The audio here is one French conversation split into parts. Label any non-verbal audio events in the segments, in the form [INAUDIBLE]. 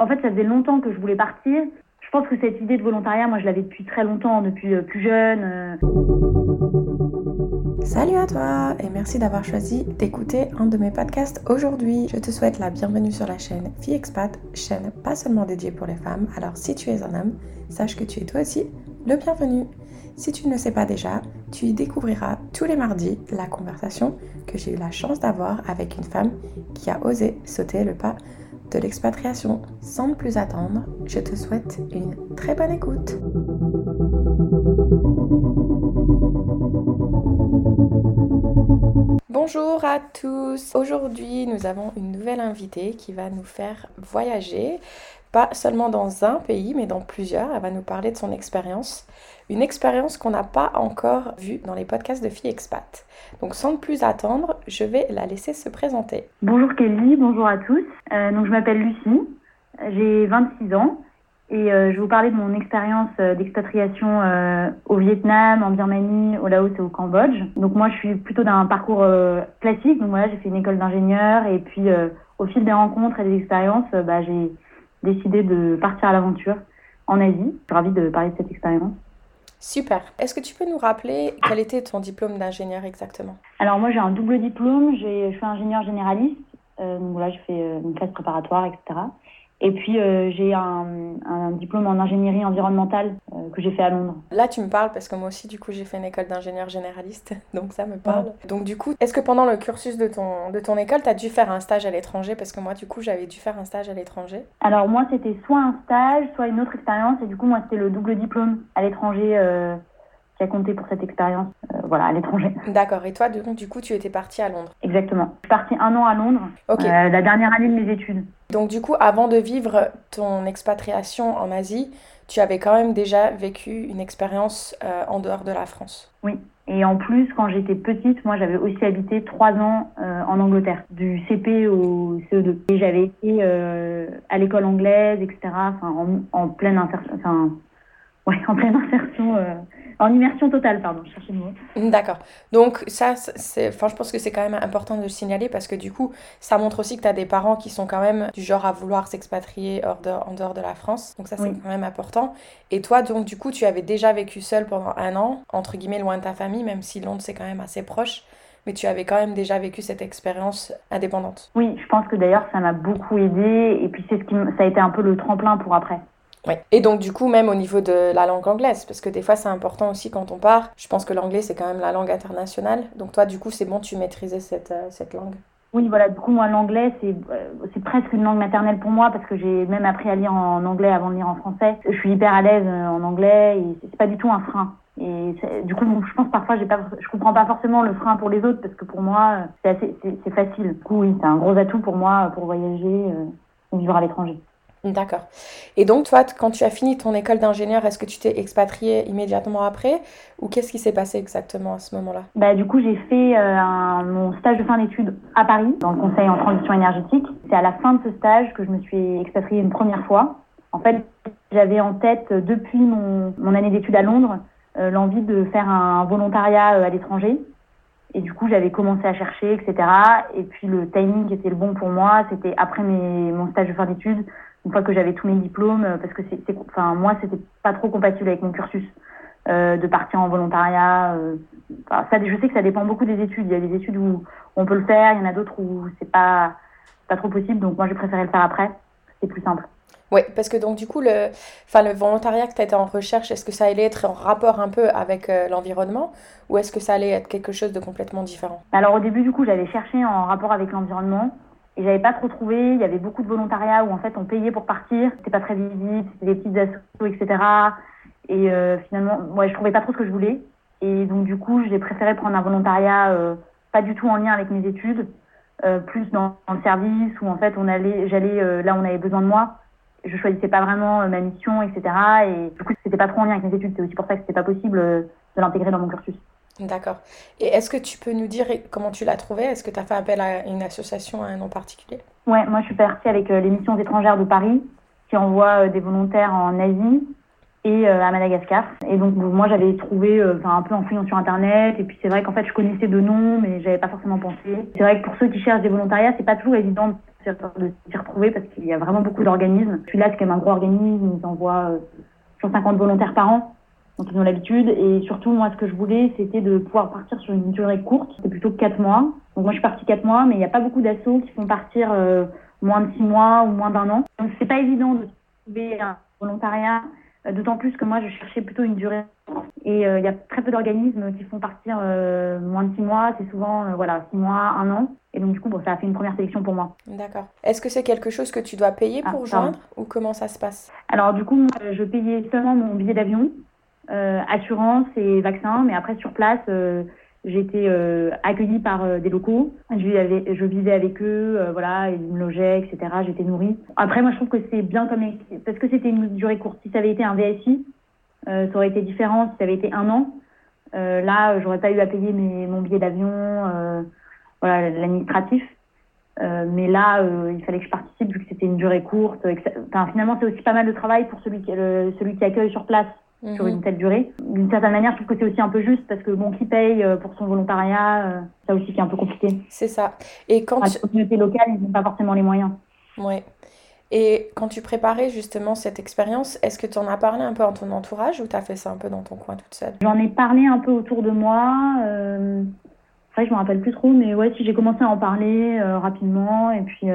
En fait, ça faisait longtemps que je voulais partir. Je pense que cette idée de volontariat, moi, je l'avais depuis très longtemps, depuis euh, plus jeune. euh. Salut à toi et merci d'avoir choisi d'écouter un de mes podcasts aujourd'hui. Je te souhaite la bienvenue sur la chaîne Fille Expat, chaîne pas seulement dédiée pour les femmes. Alors si tu es un homme, sache que tu es toi aussi le bienvenu. Si tu ne le sais pas déjà, tu y découvriras tous les mardis la conversation que j'ai eu la chance d'avoir avec une femme qui a osé sauter le pas de l'expatriation. Sans plus attendre, je te souhaite une très bonne écoute. Bonjour à tous. Aujourd'hui, nous avons une nouvelle invitée qui va nous faire voyager, pas seulement dans un pays, mais dans plusieurs. Elle va nous parler de son expérience, une expérience qu'on n'a pas encore vue dans les podcasts de filles expat. Donc, sans plus attendre, je vais la laisser se présenter. Bonjour Kelly, bonjour à tous. Euh, donc, je m'appelle Lucie, j'ai 26 ans et euh, je vais vous parler de mon expérience euh, d'expatriation au Vietnam, en Birmanie, au Laos et au Cambodge. Donc, moi, je suis plutôt d'un parcours classique. Donc, voilà, j'ai fait une école d'ingénieur et puis au fil des rencontres et des expériences, bah, j'ai décidé de partir à l'aventure en Asie. Je suis ravie de parler de cette expérience. Super. Est-ce que tu peux nous rappeler quel était ton diplôme d'ingénieur exactement? Alors moi j'ai un double diplôme, je suis ingénieur généraliste, euh, donc voilà, je fais euh, une classe préparatoire, etc. Et puis euh, j'ai un, un diplôme en ingénierie environnementale euh, que j'ai fait à Londres. Là, tu me parles parce que moi aussi, du coup, j'ai fait une école d'ingénieur généraliste, [LAUGHS] donc ça me parle. Donc, du coup, est-ce que pendant le cursus de ton, de ton école, tu as dû faire un stage à l'étranger? Parce que moi, du coup, j'avais dû faire un stage à l'étranger. Alors moi c'était soit un stage, soit une autre expérience, et du coup moi c'était le double diplôme à l'étranger euh, qui a compté pour cette expérience, euh, voilà, à l'étranger. [LAUGHS] D'accord. Et toi, du coup, du coup, tu étais partie à Londres. Exactement. Je suis partie un an à Londres, Ok. euh, la dernière année de mes études. Donc, du coup, avant de vivre ton expatriation en Asie, tu avais quand même déjà vécu une expérience euh, en dehors de la France. Oui. Et en plus, quand j'étais petite, moi, j'avais aussi habité trois ans euh, en Angleterre, du CP au CE2. Et j'avais été euh, à l'école anglaise, etc. Enfin, en, en pleine insertion, enfin, ouais, [LAUGHS] en pleine insertion, euh, en immersion totale, pardon, je cherchais le mot. D'accord. Donc ça, c'est, enfin, je pense que c'est quand même important de le signaler parce que du coup, ça montre aussi que tu as des parents qui sont quand même du genre à vouloir s'expatrier hors de- en dehors de la France. Donc ça, c'est Oui. quand même important. Et toi, donc du coup, tu avais déjà vécu seule pendant un an, entre guillemets, loin de ta famille, même si Londres, c'est quand même assez proche. Mais tu avais quand même déjà vécu cette expérience indépendante. Oui, je pense que d'ailleurs, ça m'a beaucoup aidé. Et puis, c'est ce qui, ça a été un peu le tremplin pour après. Ouais. Et donc du coup, même au niveau de la langue anglaise, parce que des fois, c'est important aussi quand on part. Je pense que l'anglais, c'est quand même la langue internationale. Donc toi, du coup, c'est bon, tu maîtrisais cette, euh, cette langue. Oui, voilà, du coup, moi, l'anglais, c'est euh, presque une langue maternelle pour moi parce que j'ai même appris à lire en anglais avant de lire en français. Je suis hyper à l'aise euh, en anglais et c'est- pas du tout un frein. Et du coup, je pense parfois, j'ai pas, je comprends pas forcément le frein pour les autres parce que pour moi, euh, c'est assez, facile. Du coup, oui, c'est un gros atout pour moi pour voyager et vivre à l'étranger. D'accord. Et donc, toi, quand tu as fini ton école d'ingénieur, est-ce que tu t'es expatrié immédiatement après? Ou qu'est-ce qui s'est passé exactement à ce moment-là? Bah, du coup, j'ai fait euh, mon stage de fin d'études à Paris, dans le conseil en transition énergétique. C'est à la fin de ce stage que je me suis expatriée une première fois. En fait, j'avais en tête, euh, depuis mon, mon année d'études à Londres, euh, l'envie de faire un volontariat à l'étranger. Et du coup, j'avais commencé à chercher, etc. Et puis, le timing était le bon pour moi, c'était après mes, mon stage de fin d'études, une fois que j'avais tous mes diplômes, euh, parce que c'est, c'est- enfin, moi, c'était pas trop compatible avec mon cursus euh, de partir en volontariat. euh, Enfin, ça, je sais que ça dépend beaucoup des études. Il y a des études où on peut le faire, il y en a d'autres où c'est pas, pas trop possible. Donc moi, j'ai préféré le faire après. C'est plus simple. Oui, parce que donc du coup, le, enfin, le volontariat que tu étais en recherche, est-ce que ça allait être en rapport un peu avec euh, l'environnement ou est-ce que ça allait être quelque chose de complètement différent? Alors au début, du coup, j'avais cherché en rapport avec l'environnement et j'avais pas trop trouvé. Il y avait beaucoup de volontariats où en fait on payait pour partir. C'était pas très visible, des petites assos, etc. Et euh, finalement, ouais, je trouvais pas trop ce que je voulais. Et donc du coup, j'ai préféré prendre un volontariat euh, pas du tout en lien avec mes études, euh, plus dans, dans le service où en fait on allait, j'allais euh, là où on avait besoin de moi. Je choisissais pas vraiment euh, ma mission, etc. Et du coup, c'était pas trop en lien avec mes études. C'est aussi pour ça que c'était pas possible euh, de l'intégrer dans mon cursus. D'accord. Et est-ce que tu peux nous dire comment tu l'as trouvé? Est-ce que tu as fait appel à une association, à un nom particulier? Ouais, moi je suis partie avec euh, les missions étrangères de Paris qui envoie euh, des volontaires en Asie et euh, à Madagascar. Et donc moi j'avais trouvé euh, un peu en fouillant sur internet et puis c'est vrai qu'en fait je connaissais de noms mais j'avais pas forcément pensé. C'est vrai que pour ceux qui cherchent des volontariats, c'est pas toujours évident de s'y retrouver parce qu'il y a vraiment beaucoup d'organismes. Celui-là, c'est quand même un gros organisme, ils envoient 150 volontaires par an. Donc ils ont l'habitude et surtout moi ce que je voulais c'était de pouvoir partir sur une durée courte, c'est plutôt 4 mois. Donc moi je suis partie 4 mois mais il n'y a pas beaucoup d'assauts qui font partir moins de 6 mois ou moins d'un an. Donc c'est pas évident de trouver un volontariat euh, d'autant plus que moi, je cherchais plutôt une durée. Et euh, il y a très peu d'organismes qui font partir euh, moins de six mois. C'est souvent voilà six mois, un an. Et donc du coup, bon, ça a fait une première sélection pour moi. D'accord. Est-ce que c'est quelque chose que tu dois payer pour ah, joindre ou comment ça se passe? Alors du coup, je payais seulement mon billet d'avion, assurance et vaccin. Mais après sur place, j'ai été euh, accueillie par euh, des locaux. Je vivais, je vivais avec eux, euh, voilà, ils me logeaient, etc. J'étais nourrie. Après, moi, je trouve que c'est bien comme parce que c'était une durée courte. Si ça avait été un VSI, ça aurait été différent. Si ça avait été un an, là, j'aurais pas eu à payer mon billet d'avion, voilà, l'administratif. mais là, il fallait que je participe vu que c'était une durée courte. Enfin, finalement, c'est aussi pas mal de travail pour celui qui accueille sur place sur une mhm. telle durée. D'une certaine manière, je trouve que c'est aussi un peu juste parce que bon, qui paye euh, pour son volontariat, euh, ça aussi qui est un peu compliqué. C'est ça. Et quand la communauté locale, ils n'ont pas forcément les moyens. Ouais. Et quand tu préparais justement cette expérience, est-ce que tu en as parlé un peu en ton entourage ou tu as fait ça un peu dans ton coin toute seule? J'en ai parlé un peu autour de moi. Euh... Enfin, je me rappelle plus trop, mais ouais, si j'ai commencé à en parler euh, rapidement et puis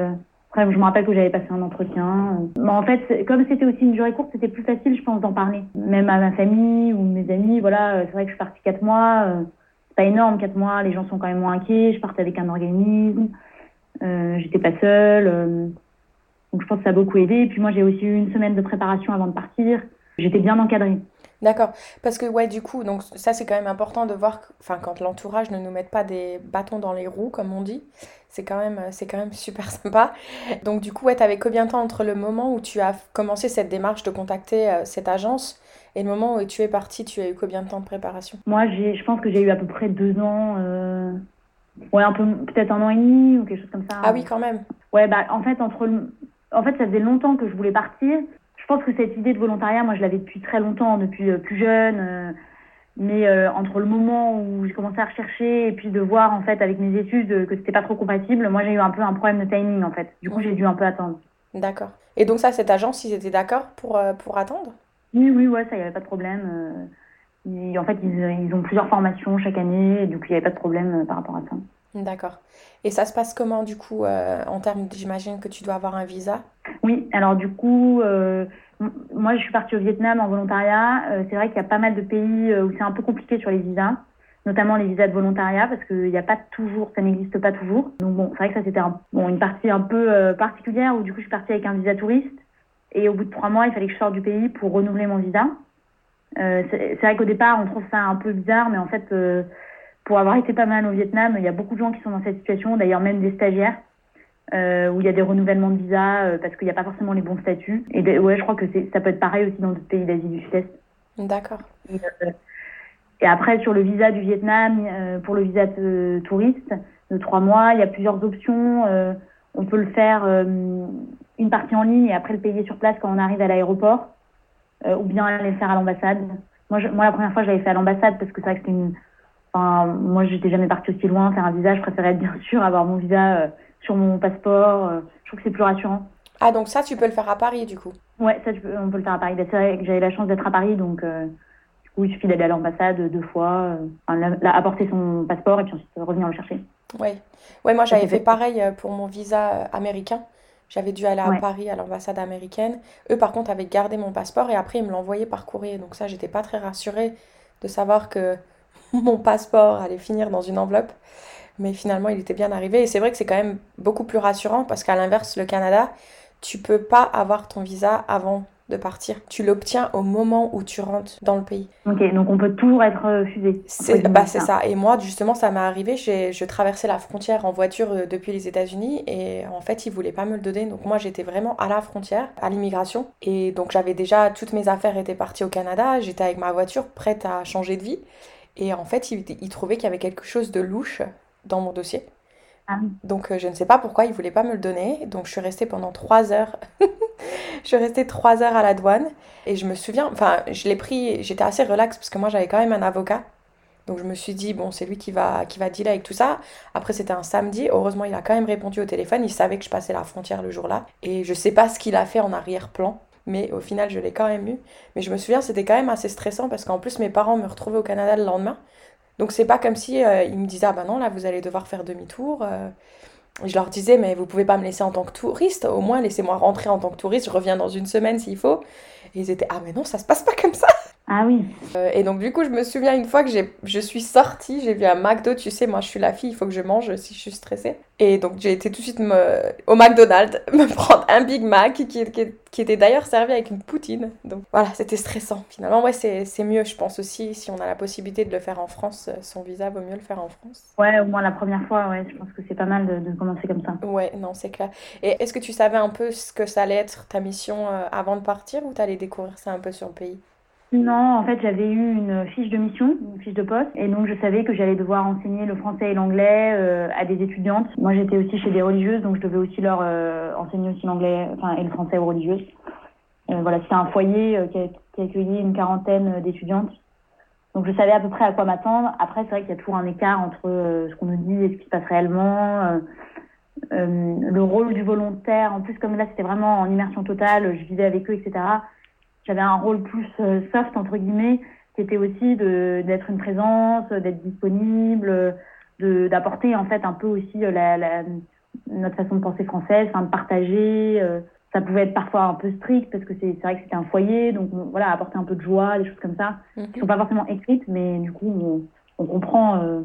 je me rappelle que j'avais passé un entretien. Mais en fait, comme c'était aussi une durée courte, c'était plus facile, je pense, d'en parler. Même à ma famille ou mes amis, voilà, c'est vrai que je suis partie quatre mois. Euh, c'est pas énorme, quatre mois, les gens sont quand même moins inquiets. Je partais avec un organisme. Euh, j'étais pas seule. Euh, donc je pense que ça a beaucoup aidé. Puis moi, j'ai aussi eu une semaine de préparation avant de partir. J'étais bien encadrée. D'accord. Parce que, ouais, du coup, donc ça, c'est quand même important de voir, enfin, quand l'entourage ne nous met pas des bâtons dans les roues, comme on dit, c'est quand même, c'est quand même super [LAUGHS] sympa. Donc, du coup, ouais, t'avais combien de temps entre le moment où tu as commencé cette démarche de contacter euh, cette agence et le moment où tu es parti, tu as eu combien de temps de préparation? Moi, je pense que j'ai eu à peu près deux ans. Euh... Ouais, un peu, peut-être un an et demi ou quelque chose comme ça. Ah oui, quand même. Ouais, bah, en fait, entre En fait, ça faisait longtemps que je voulais partir je pense que cette idée de volontariat, moi, je l'avais depuis très longtemps, depuis euh, plus jeune. Euh, mais euh, entre le moment où j'ai commencé à rechercher et puis de voir en fait avec mes études que c'était pas trop compatible, moi j'ai eu un peu un problème de timing en fait. Du coup j'ai dû un peu attendre. D'accord. Et donc ça, cette agence, ils étaient d'accord pour, pour attendre? Oui, oui, ouais, ça, il n'y avait pas de problème. en fait, ils, ils, ont plusieurs formations chaque année, et donc il n'y avait pas de problème par rapport à ça. D'accord. Et ça se passe comment du coup euh, en termes, j'imagine que tu dois avoir un visa? Oui, alors du coup, euh, moi je suis partie au Vietnam en volontariat. Euh, c'est vrai qu'il y a pas mal de pays où c'est un peu compliqué sur les visas, notamment les visas de volontariat parce qu'il n'y a pas toujours, ça n'existe pas toujours. Donc bon, c'est vrai que ça c'était bon, une partie un peu particulière où du coup je suis partie avec un visa touriste et au bout de trois mois il fallait que je sorte du pays pour renouveler mon visa. c'est vrai qu'au départ on trouve ça un peu bizarre, mais en fait pour avoir été pas mal au Vietnam, il y a beaucoup de gens qui sont dans cette situation, d'ailleurs même des stagiaires, euh, où il y a des renouvellements de visa euh, parce qu'il n'y a pas forcément les bons statuts. Et ben, ouais, je crois que ça peut être pareil aussi dans d'autres pays d'Asie du Sud-Est. D'accord. Et, euh, et, après, sur le visa du Vietnam, pour le visa de touriste de trois mois, il y a plusieurs options. on peut le faire une partie en ligne et après le payer sur place quand on arrive à l'aéroport, ou bien aller le faire à l'ambassade. Moi, moi, la première fois, je l'avais fait à l'ambassade parce que c'est vrai que c'était une Enfin, moi, j'étais jamais partie aussi loin faire un visa. Je préférais bien sûr avoir mon visa sur mon passeport. Euh, je trouve que c'est plus rassurant. Ah, donc ça, tu peux le faire à Paris, du coup Ouais, ça, on peut le faire à Paris. Bah, c'est vrai que j'avais la chance d'être à Paris, donc euh, du coup, il suffit d'aller à l'ambassade deux fois, apporter son passeport et puis ensuite revenir le chercher. Ouais, ouais moi, j'avais fait pareil pour mon visa américain. J'avais dû aller à Paris à l'ambassade américaine. Eux, par contre, avaient gardé mon passeport et après, ils me l'envoyaient par courrier. Donc ça, j'étais pas très rassurée de savoir que [LAUGHS] mon passeport allait finir dans une enveloppe. Mais finalement, il était bien arrivé. Et c'est vrai que c'est quand même beaucoup plus rassurant parce qu'à l'inverse, le Canada, tu peux pas avoir ton visa avant de partir. Tu l'obtiens au moment où tu rentres dans le pays. Ok, donc on peut toujours être refusé. C'est bah, ça. Et moi, justement, ça m'est arrivé. Je traversais la frontière en voiture euh, depuis les États-Unis et en fait, ils voulaient pas me le donner. Donc moi, j'étais vraiment à la frontière, à l'immigration. Et donc j'avais déjà, toutes mes affaires étaient parties au Canada. J'étais avec ma voiture prête à changer de vie. Et en fait, il, trouvait qu'il y avait quelque chose de louche dans mon dossier. Ah donc euh, je ne sais pas pourquoi il voulait pas me le donner. Donc je suis restée pendant trois heures. [LAUGHS] je suis restée trois heures à la douane. Et je me souviens, enfin je l'ai pris, j'étais assez relaxe parce que moi j'avais quand même un avocat. Donc je me suis dit, bon, c'est lui qui va, qui va dealer avec tout ça. Après, c'était un samedi. Heureusement, il a quand même répondu au téléphone. Il savait que je passais la frontière le jour-là. Et je sais pas ce qu'il a fait en arrière-plan. Mais au final, je l'ai quand même eu. Mais je me souviens, c'était quand même assez stressant parce qu'en plus, mes parents me retrouvaient au Canada le lendemain. Donc c'est pas comme si euh, ils me disaient, ah bah non, là, vous allez devoir faire demi-tour. Euh. je leur disais, mais vous pouvez pas me laisser en tant que touriste. Au moins, laissez-moi rentrer en tant que touriste. Je reviens dans une semaine s'il faut. Et ils étaient, ah mais non, ça se passe pas comme ça. Ah oui. Euh, et donc, du coup, je me souviens une fois que je suis sortie, j'ai vu un McDo, tu sais, moi je suis la fille, il faut que je mange si je suis stressée. Et donc, j'ai été tout de suite au McDonald's [LAUGHS] me prendre un Big Mac qui, qui, était d'ailleurs servi avec une poutine. Donc, voilà, c'était stressant. Finalement, ouais, c'est mieux, je pense aussi, si on a la possibilité de le faire en France, son visa vaut mieux le faire en France. Ouais, au moins la première fois, ouais, je pense que c'est pas mal de, de, commencer comme ça. Ouais, non, c'est clair. Et est-ce que tu savais un peu ce que ça allait être ta mission euh, avant de partir ou t'allais découvrir ça un peu sur le pays? Non, en fait, j'avais eu une fiche de mission, une fiche de poste, et donc je savais que j'allais devoir enseigner le français et l'anglais euh, à des étudiantes. Moi, j'étais aussi chez des religieuses, donc je devais aussi leur euh, enseigner aussi l'anglais, enfin et le français aux religieuses. Euh, voilà, c'était un foyer qui, a, qui accueillit une quarantaine d'étudiantes. Donc je savais à peu près à quoi m'attendre. Après, c'est vrai qu'il y a toujours un écart entre ce qu'on nous dit et ce qui se passe réellement. le rôle du volontaire, en plus comme là c'était vraiment en immersion totale, je vivais avec eux, etc j'avais un rôle plus euh, soft entre guillemets qui était aussi de d'être une présence d'être disponible de d'apporter en fait un peu aussi euh, la, la, notre façon de penser française enfin de partager euh, ça pouvait être parfois un peu strict parce que c'est vrai que c'était un foyer donc voilà apporter un peu de joie des choses comme ça mm qui sont pas forcément écrites mais du coup on, on comprend euh,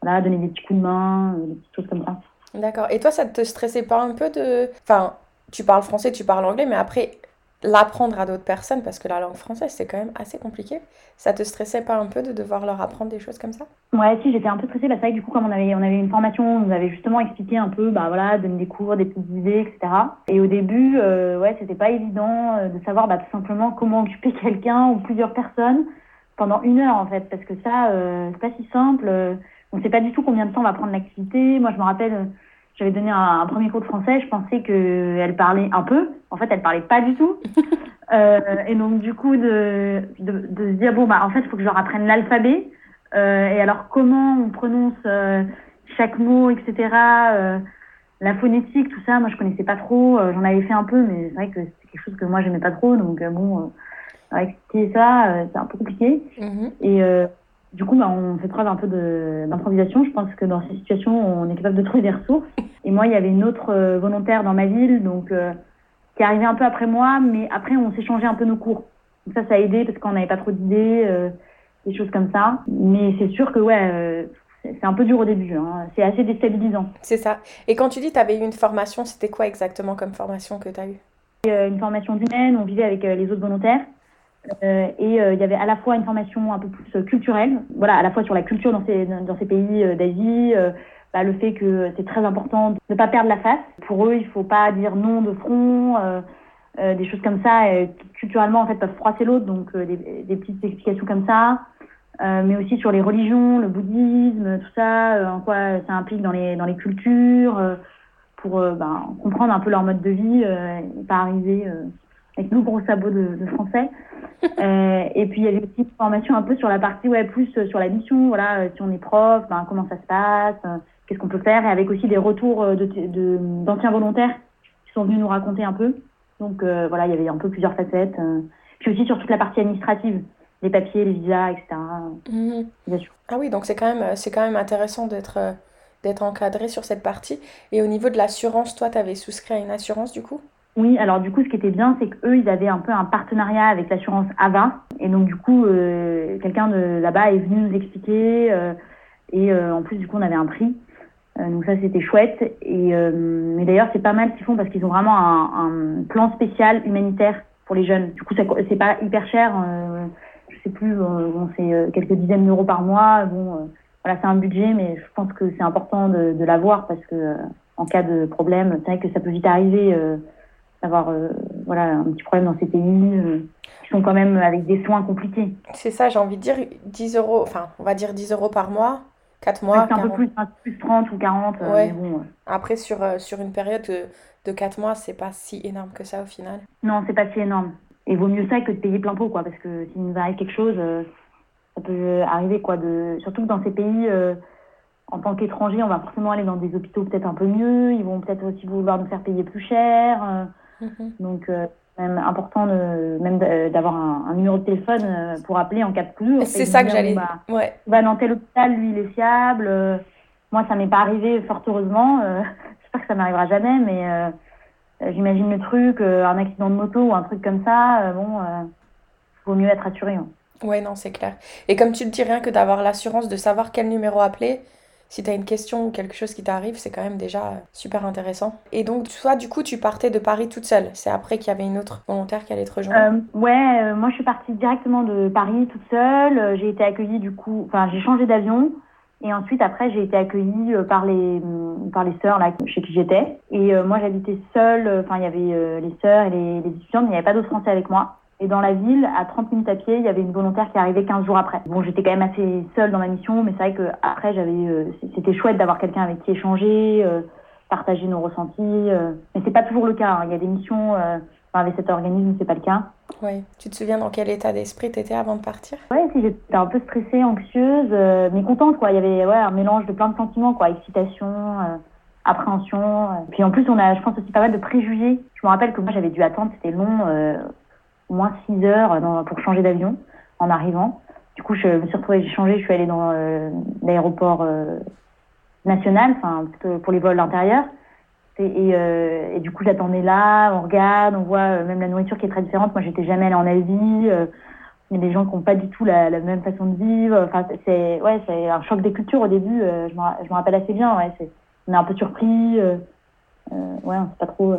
voilà donner des petits coups de main des petites choses comme ça. D'accord. Et toi ça te stressait pas un peu de enfin tu parles français tu parles anglais mais après l'apprendre à d'autres personnes, parce que la langue française, c'est quand même assez compliqué. Ça te stressait pas un peu de devoir leur apprendre des choses comme ça? Ouais, si, j'étais un peu stressée. Bah, c'est vrai que du coup, comme on avait, on avait une formation, on nous avait justement expliqué un peu, bah voilà, donner des cours, des petites idées, etc. Et au début, euh, ouais, c'était pas évident euh, de savoir bah, tout simplement comment occuper [LAUGHS] quelqu'un ou plusieurs personnes pendant une heure, en fait, parce que ça, euh, c'est pas si simple. On sait pas du tout combien de temps on va prendre l'activité. Moi, je me rappelle j'avais donné un, premier cours de français, je pensais qu'elle parlait un peu. En fait, elle parlait pas du tout. [LAUGHS] euh, et donc, du coup, de, de, de, se dire, bon, bah, en fait, il faut que je leur apprenne l'alphabet. Euh, et alors, comment on prononce euh, chaque mot, etc. Euh, la phonétique, tout ça, moi, je connaissais pas trop. Euh, j'en avais fait un peu, mais c'est vrai que c'est quelque chose que moi, j'aimais pas trop. Donc, bon, expliquer ça, c'est un peu compliqué. Mm-hmm. Et du coup, bah, on fait preuve un peu d'improvisation. Je pense que dans ces situations, on est capable de trouver des ressources. Et moi, il y avait une autre euh, volontaire dans ma ville, donc euh, qui est arrivée un peu après moi, mais après, on s'est changé un peu nos cours. Donc ça, ça a aidé parce qu'on n'avait pas trop d'idées, euh, des choses comme ça. Mais c'est sûr que ouais, c'est un peu dur au début. Hein. C'est assez déstabilisant. C'est ça. Et quand tu dis que tu avais eu une formation, c'était quoi exactement comme formation que tu as eue Une formation d'humaine, on vivait avec les autres volontaires. Euh, et euh, il y avait à la fois une formation un peu plus euh, culturelle, voilà, à la fois sur la culture dans ces, dans ces pays d'Asie, bah, le fait que c'est très important de ne pas perdre la face. Pour eux, il faut pas dire non de front, des choses comme ça, culturellement en fait peuvent froisser l'autre, donc des, des, petites explications comme ça. mais aussi sur les religions, le bouddhisme, tout ça, en quoi ça implique dans les, dans les cultures, pour ben, comprendre un peu leur mode de vie et pas arriver avec nos gros sabots de, de français. Euh, et puis il y avait aussi une formation un peu sur la partie ouais plus euh, sur la mission, voilà, euh, si on est prof, ben, comment ça se passe, euh, qu'est-ce qu'on peut faire, et avec aussi des retours de d'anciens volontaires qui sont venus nous raconter un peu. Donc voilà, il y avait un peu plusieurs facettes. puis aussi sur toute la partie administrative, les papiers, les visas, etc. Mhm. Bien sûr. Ah oui, donc c'est quand même c'est quand même intéressant d'être d'être encadré sur cette partie. Et au niveau de l'assurance, toi, tu avais souscrit à une assurance du coup? Oui, alors du coup, ce qui était bien, c'est qu'eux, ils avaient un peu un partenariat avec l'assurance AVA. Et donc, du coup, euh, quelqu'un de là-bas est venu nous expliquer. Euh, et euh, en plus, du coup, on avait un prix. donc ça, c'était chouette. Et, mais d'ailleurs, c'est pas mal ce qu'ils font parce qu'ils ont vraiment un, un, plan spécial humanitaire pour les jeunes. Du coup, c'est pas hyper cher. je sais plus, bon, c'est quelques dizaines d'euros par mois. Bon, voilà, c'est un budget, mais je pense que c'est important de, de l'avoir parce que en cas de problème, c'est vrai que ça peut vite arriver d'avoir euh, voilà, un petit problème dans ces pays euh, qui sont quand même avec des soins compliqués. C'est ça, j'ai envie de dire 10 euros, enfin, on va dire 10 euros par mois. 4 mois. C'est un peu plus, plus 30 ou 40. Euh, ouais. bon, Après, sur, sur une période de, de 4 mois, c'est pas si énorme que ça au final. Non, c'est pas si énorme. Et vaut mieux ça que de payer plein pot, quoi, parce que s'il nous arrive quelque chose, ça peut arriver, quoi. De, surtout que dans ces pays, en tant qu'étranger, on va forcément aller dans des hôpitaux peut-être un peu mieux. Ils vont peut-être aussi vouloir nous faire payer plus cher. Mhm. Donc, même important de, même d'avoir un, numéro de téléphone pour appeler en cas de plus. C'est ça que j'allais. Bah, ouais. Va dans tel hôpital, lui, il est fiable. moi, ça m'est pas arrivé, fort heureusement. [LAUGHS] J'espère que ça m'arrivera jamais, mais euh, j'imagine le truc, euh, un accident de moto ou un truc comme ça, euh, bon, vaut mieux être assuré. Hein. Ouais, non, c'est clair. Et comme tu le dis, rien que d'avoir l'assurance de savoir quel numéro appeler, si tu as une question ou quelque chose qui t'arrive, c'est quand même déjà super intéressant. Et donc, toi, du coup, tu partais de Paris toute seule. C'est après qu'il y avait une autre volontaire qui allait te rejoindre Ouais, moi, je suis partie directement de Paris toute seule. J'ai été accueillie, du coup, enfin, j'ai changé d'avion. Et ensuite, après, j'ai été accueillie euh, par les par les sœurs là chez qui j'étais. Et euh, moi, j'habitais seule. Euh, enfin, il y avait les sœurs et les, les étudiantes, mais il n'y avait pas d'autres Français avec moi. Et dans la ville, à 30 minutes à pied, il y avait une volontaire qui arrivait 15 jours après. Bon, j'étais quand même assez seule dans ma mission, mais c'est vrai que après, j'avais, c'était chouette d'avoir quelqu'un avec qui échanger, partager nos ressentis. mais c'est pas toujours le cas. Hein. Il y a des missions avec cet organisme, c'est pas le cas. Oui. Tu te souviens dans quel état d'esprit tu étais avant de partir? Oui, si j'étais un peu stressée, anxieuse, euh, mais contente quoi. Il y avait ouais, un mélange de plein de sentiments quoi, excitation, euh, appréhension. Euh. Puis en plus, on a, je pense aussi pas mal de préjugés. Je me rappelle que moi j'avais dû attendre, c'était long, moins 6 heures pour changer d'avion en arrivant. Du coup, je me suis retrouvée, j'ai changé, je suis allée dans l'aéroport national, enfin pour les vols intérieurs. Et, euh, et, du coup, j'attendais là, on regarde, on voit euh, même la nourriture qui est très différente. Moi, j'étais jamais allée en Asie. Euh, il y a des gens qui n'ont pas du tout la, même façon de vivre. Enfin, c'est ouais, un choc des cultures au début. je, me, rappelle assez bien. Ouais, on est un peu surpris. ouais, on sait pas trop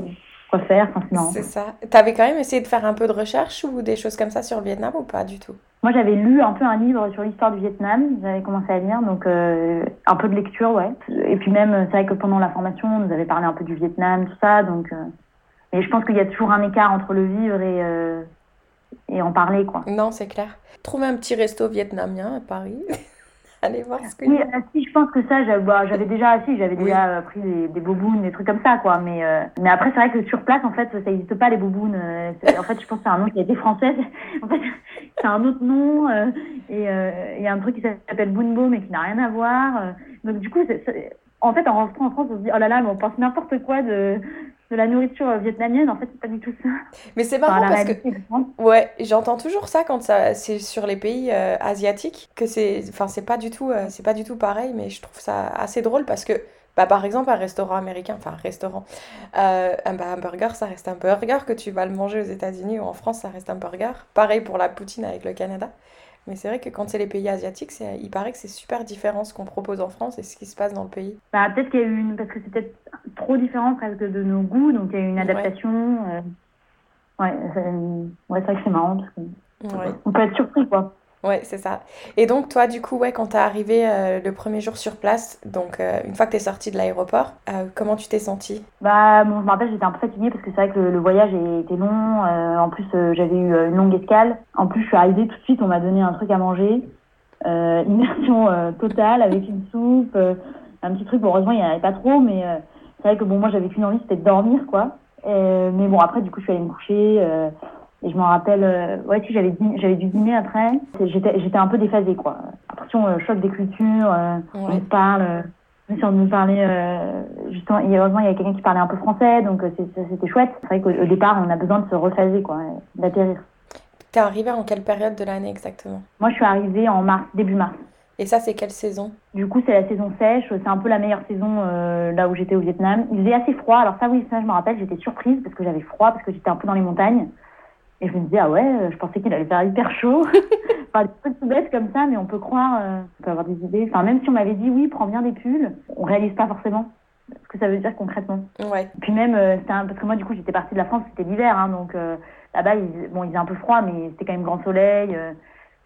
faire. c'est ça. Tu avais quand même essayé de faire un peu de recherche ou des choses comme ça sur le Vietnam ou pas du tout? Moi, j'avais lu un peu un livre sur l'histoire du Vietnam. J'avais commencé à lire, donc euh, un peu de lecture, ouais. Et puis même, c'est vrai que pendant la formation, on nous avait parlé un peu du Vietnam, tout ça. Donc, euh... Et je pense qu'il y a toujours un écart entre le vivre et, euh, et en parler, quoi. Non, c'est clair. Trouver un petit resto vietnamien à Paris. [LAUGHS] Allez voir ce que. Oui, euh, si, je pense que ça, bah, j'avais déjà, assis j'avais déjà euh, pris des, des bobounes, des trucs comme ça, quoi. Mais, euh, mais après, c'est vrai que sur place, en fait, ça n'existe pas, les bobounes. en fait, je pense que c'est un nom qui a été français. [LAUGHS] en fait, c'est un autre nom. et il y a un truc qui s'appelle Boonbo, mais qui n'a rien à voir. donc, du coup, en fait, en rentrant en France, on se dit, oh là là, mais on pense n'importe quoi de, de la nourriture euh, vietnamienne, en fait, c'est pas du tout ça. Mais c'est marrant parce que ouais, j'entends toujours ça quand ça c'est sur les pays euh, asiatiques que c'est enfin c'est pas du tout euh, c'est pas du tout pareil, mais je trouve ça assez drôle parce que bah, par exemple, un restaurant américain, enfin un restaurant, un, bah, un, burger, ça reste un burger que tu vas le manger aux États-Unis ou en France, ça reste un burger. Pareil pour la poutine avec le Canada. Mais c'est vrai que quand c'est les pays asiatiques, il paraît que c'est super différent ce qu'on propose en France et ce qui se passe dans le pays. Bah, peut-être qu'il y a eu une. Parce que c'est peut-être trop différent presque de nos goûts, donc il y a eu une adaptation. Euh, ouais, ouais c'est vrai que c'est marrant. On peut être surpris, quoi. Ouais, c'est ça. Et donc, toi, du coup, ouais, quand t'es arrivé euh, le premier jour sur place, donc euh, une fois que t'es sortie de l'aéroport, euh, comment tu t'es sentie? Bah, bon, je me rappelle, j'étais un peu fatiguée parce que c'est vrai que le, voyage était long. en plus, j'avais eu une longue escale. En plus, je suis arrivée tout de suite, on m'a donné un truc à manger. [LAUGHS] immersion totale avec une soupe, un petit truc. Bon, heureusement, il n'y en avait pas trop, mais c'est vrai que bon, moi, j'avais qu'une envie, c'était de dormir, quoi. mais bon, après, du coup, je suis allée me coucher. Et je m'en rappelle, euh, ouais, si j'avais j'avais dû dîner après, j'étais j'étais un peu déphasée quoi. Impression euh, choc des cultures, euh, on se parle, si on nous parlait justement, et heureusement il y avait quelqu'un qui parlait un peu français, donc c'était chouette. C'est vrai qu'au départ on a besoin de se rephaser quoi, d'atterrir. T'es arrivée en quelle période de l'année exactement? Moi je suis arrivée en mars, début mars. Et ça, c'est quelle saison? Du coup, c'est la saison sèche. C'est un peu la meilleure saison là où j'étais au Vietnam. Il faisait assez froid. Alors ça, oui, ça, je me rappelle, j'étais surprise parce que j'avais froid, parce que j'étais un peu dans les montagnes. Et je me disais, ah ouais, euh, je pensais qu'il allait faire hyper chaud. [LAUGHS] enfin, des trucs tout bêtes comme ça, mais on peut croire, euh, on peut avoir des idées. Enfin, même si on m'avait dit, oui, prends bien des pulls, on réalise pas forcément ce que ça veut dire concrètement. Ouais. Puis même, euh, un, parce que moi, du coup, j'étais partie de la France, c'était l'hiver, hein, donc là-bas, il, bon, il faisait un peu froid, mais c'était quand même grand soleil.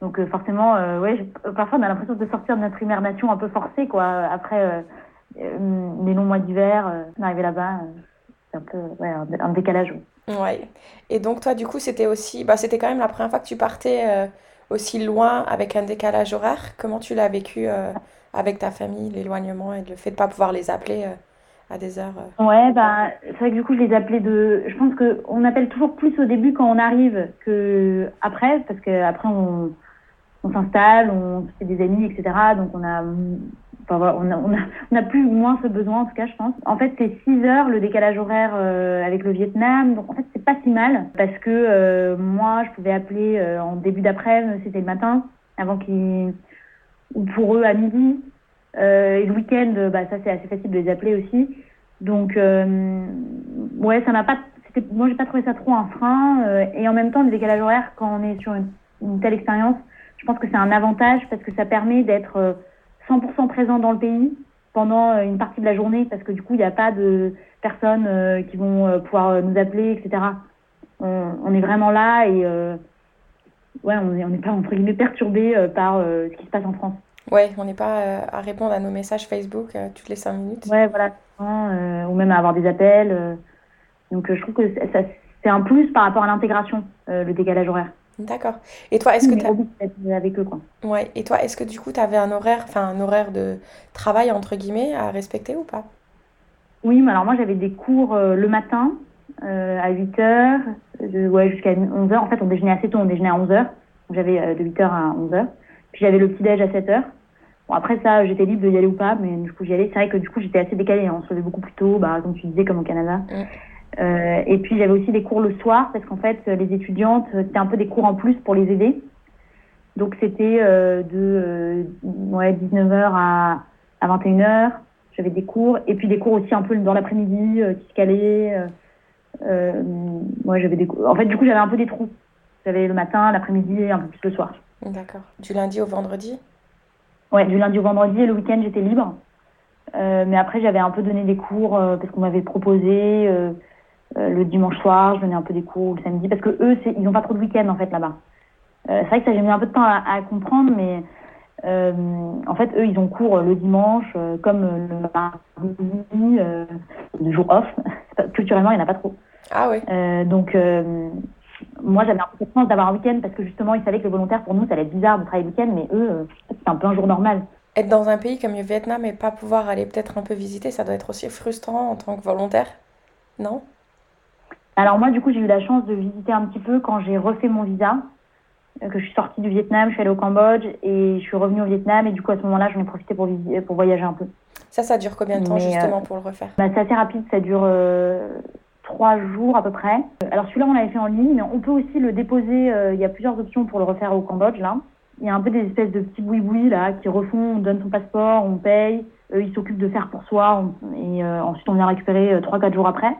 donc forcément, ouais, parfois, on a l'impression de sortir de notre hibernation un peu forcée, quoi, après les longs mois d'hiver, d'arriver là-bas, c'est un peu ouais, un, décalage. Ouais. Et donc toi, du coup, c'était aussi, bah, c'était quand même la première fois que tu partais euh, aussi loin avec un décalage horaire. Comment tu l'as vécu euh, avec ta famille, l'éloignement et le fait de pas pouvoir les appeler euh, à des heures Ouais, bah, c'est vrai que du coup, je les appelais de. Je pense qu'on appelle toujours plus au début quand on arrive que après, parce que après on, on s'installe, on fait des amis, etc. Donc on a, enfin, on, a, on, a, on a plus ou moins ce besoin en tout cas, je pense. En fait, c'est 6 heures le décalage horaire euh, avec le Vietnam. Donc en fait, c'est pas si mal parce que euh, moi, je pouvais appeler euh, en début d'après-midi, c'était le matin, avant qu'ils ou pour eux à midi. et le week-end, bah, ça c'est assez facile de les appeler aussi. Donc ouais, ça m'a pas moi j'ai pas trouvé ça trop un frein et en même temps le décalage horaire quand on est sur une, une telle expérience je pense que c'est un avantage parce que ça permet d'être 100% euh, présent dans le pays pendant euh, une partie de la journée parce que du coup, il n'y a pas de personnes euh, qui vont pouvoir nous appeler, etc. On, est vraiment là et ouais, on n'est on pas entre guillemets perturbé par ce qui se passe en France. Ouais, on n'est pas à répondre à nos messages Facebook toutes les 5 minutes. Ouais, voilà. ou même à avoir des appels. donc je trouve que ça, c'est un plus par rapport à l'intégration, le décalage horaire. D'accord. Et toi, est-ce que tu avec eux quoi. Ouais. Et toi, est-ce que du coup, tu avais un horaire, enfin un horaire de travail entre guillemets à respecter ou pas? Oui, mais alors moi j'avais des cours euh, le matin euh, à 8h, ouais, jusqu'à 11h. En fait, on déjeunait assez tôt, on déjeunait à 11h. J'avais euh, de 8h à 11h. Puis j'avais le petit déj à 7h. Bon, après ça, j'étais libre de y aller ou pas, mais du coup, j'y allais. C'est vrai que du coup, j'étais assez décalée. Hein. On se faisait beaucoup plus tôt, bah, comme tu disais, comme au Canada. Mm. Euh, et puis j'avais aussi des cours le soir parce qu'en fait les étudiantes c'était un peu des cours en plus pour les aider. Donc c'était euh, de euh, ouais, 19h à, à 21h. J'avais des cours et puis des cours aussi un peu dans l'après-midi qui se calaient. moi j'avais des En fait du coup j'avais un peu des trous. J'avais le matin, l'après-midi et un peu plus le soir. D'accord. Du lundi au vendredi? Ouais, du lundi au vendredi et le week-end j'étais libre. mais après j'avais un peu donné des cours parce qu'on m'avait proposé euh, le dimanche soir, je donnais un peu des cours le samedi, parce que eux, ils n'ont pas trop de week-end en fait là-bas. Euh, c'est vrai que ça j'ai mis un peu de temps à, à comprendre, mais euh, en fait, eux, ils ont cours le dimanche, euh, comme le mardi, euh, le jour off. [LAUGHS] Culturellement, il n'y en a pas trop. Ah oui. donc, moi, j'avais un peu de chance d'avoir un week-end parce que justement, ils savaient que le volontaire, pour nous, ça allait être bizarre de travailler le week-end, mais eux, c'est un peu un jour normal. Être dans un pays comme le Vietnam et pas pouvoir aller peut-être un peu visiter, ça doit être aussi frustrant en tant que volontaire, non? Alors moi, du coup, j'ai eu la chance de visiter un petit peu quand j'ai refait mon visa, euh, que je suis sortie du Vietnam, je suis allée au Cambodge et je suis revenue au Vietnam et du coup à ce moment-là, j'en ai profité pour, pour voyager un peu. Ça, ça dure combien de temps justement euh, pour le refaire? bah, C'est assez rapide, ça dure euh, trois jours à peu près. Alors celui-là, on l'avait fait en ligne, mais on peut aussi le déposer. il y a plusieurs options pour le refaire au Cambodge là. Il y a un peu des espèces de petits boui-boui là qui refont, on donne son passeport, on paye, eux ils s'occupent de faire pour soi et ensuite on vient récupérer trois quatre jours après.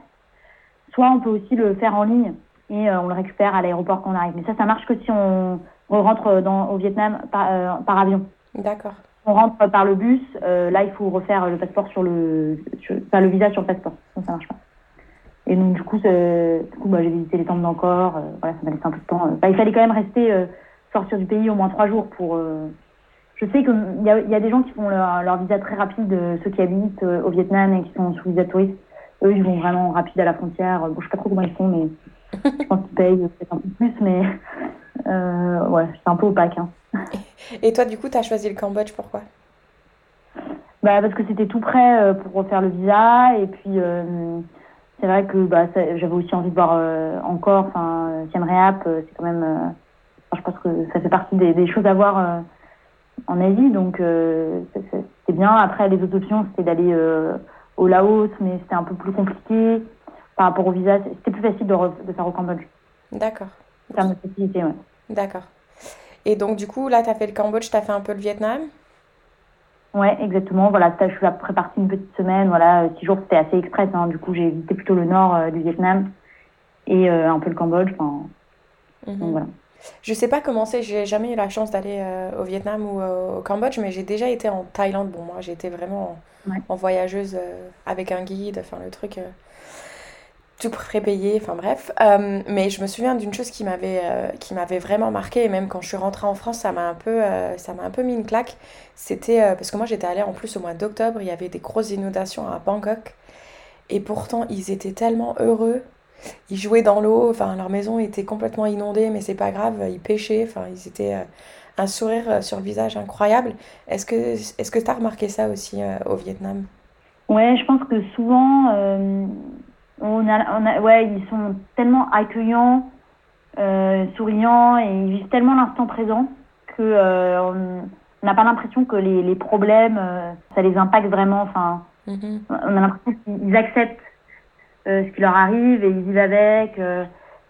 Soit on peut aussi le faire en ligne et euh, on le récupère à l'aéroport quand on arrive. Mais ça, ça marche que si on, rentre dans, au Vietnam par, euh, par avion. D'accord. On rentre par le bus, euh, là il faut refaire le passeport sur le, pas le visa sur le passeport. Ça, ça marche pas. Et donc du coup, du coup bah, j'ai visité les temples d'encore. voilà, ça m'a laissé un peu de temps. Bah, il fallait quand même rester sortir du pays au moins trois jours pour. je sais qu'il y a, y a des gens qui font leur, leur visa très rapide, ceux qui habitent au Vietnam et qui sont sous visa touriste eux, ils vont vraiment rapide à la frontière. Bon, je sais pas trop comment ils font, mais je pense qu'ils payent peut-être un peu plus, mais euh, ouais, c'est un peu opaque. Hein. [LAUGHS] Et toi, du coup, tu as choisi le Cambodge, pourquoi? Bah, Parce que c'était tout prêt euh, pour refaire le visa. Et puis, euh, c'est vrai que bah, j'avais aussi envie de voir euh, encore. Enfin, Siem Reap, c'est quand même. je pense que ça fait partie des, des choses à voir en Asie. Donc, c'est bien. Après, les autres options, c'était d'aller au Laos, mais c'était un peu plus compliqué par rapport au visa. C'était plus facile de, de, faire au Cambodge. D'accord. En termes de facilité, ouais. D'accord. Et donc, du coup, là, tu as fait le Cambodge, tu as fait un peu le Vietnam? Ouais, exactement. Voilà, je suis après partie une petite semaine. Voilà, six jours, c'était assez express. Hein. Du coup, j'ai visité plutôt le nord euh, du Vietnam et euh, un peu le Cambodge. Enfin, mhm. Donc voilà. Je sais pas comment c'est, j'ai jamais eu la chance d'aller euh, au Vietnam ou au Cambodge, mais j'ai déjà été en Thaïlande. Bon, moi, j'ai été vraiment en voyageuse euh, avec un guide, enfin le truc euh, tout prépayé, enfin bref. Euh, mais je me souviens d'une chose qui m'avait qui m'avait vraiment marqué, et même quand je suis rentrée en France, ça m'a un peu, ça m'a un peu mis une claque. C'était parce que moi j'étais allée en plus au mois d'octobre, il y avait des grosses inondations à Bangkok, et pourtant ils étaient tellement heureux. Ils jouaient dans l'eau, enfin leur maison était complètement inondée, mais c'est pas grave, ils pêchaient, enfin ils étaient un sourire euh, sur le visage incroyable. Est-ce que est-ce que tu as remarqué ça aussi euh, au Vietnam? Ouais, je pense que souvent, euh, on a, on a, ouais, ils sont tellement accueillants, souriants et ils vivent tellement l'instant présent que on n'a pas l'impression que les, les problèmes, ça les impacte vraiment. Enfin, mm-hmm. on a l'impression qu'ils acceptent ce qui leur arrive et ils vivent avec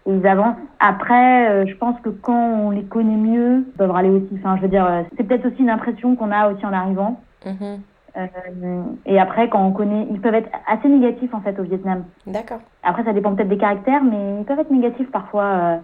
ils avancent. Après, euh, je pense que quand on les connaît mieux, ils peuvent aller aussi. Enfin, je veux dire, euh, c'est peut-être aussi une impression qu'on a aussi en arrivant. Mhm. Euh, et après, quand on connaît, ils peuvent être assez négatifs en fait au Vietnam. D'accord. Après, ça dépend peut-être des caractères, mais ils peuvent être négatifs parfois.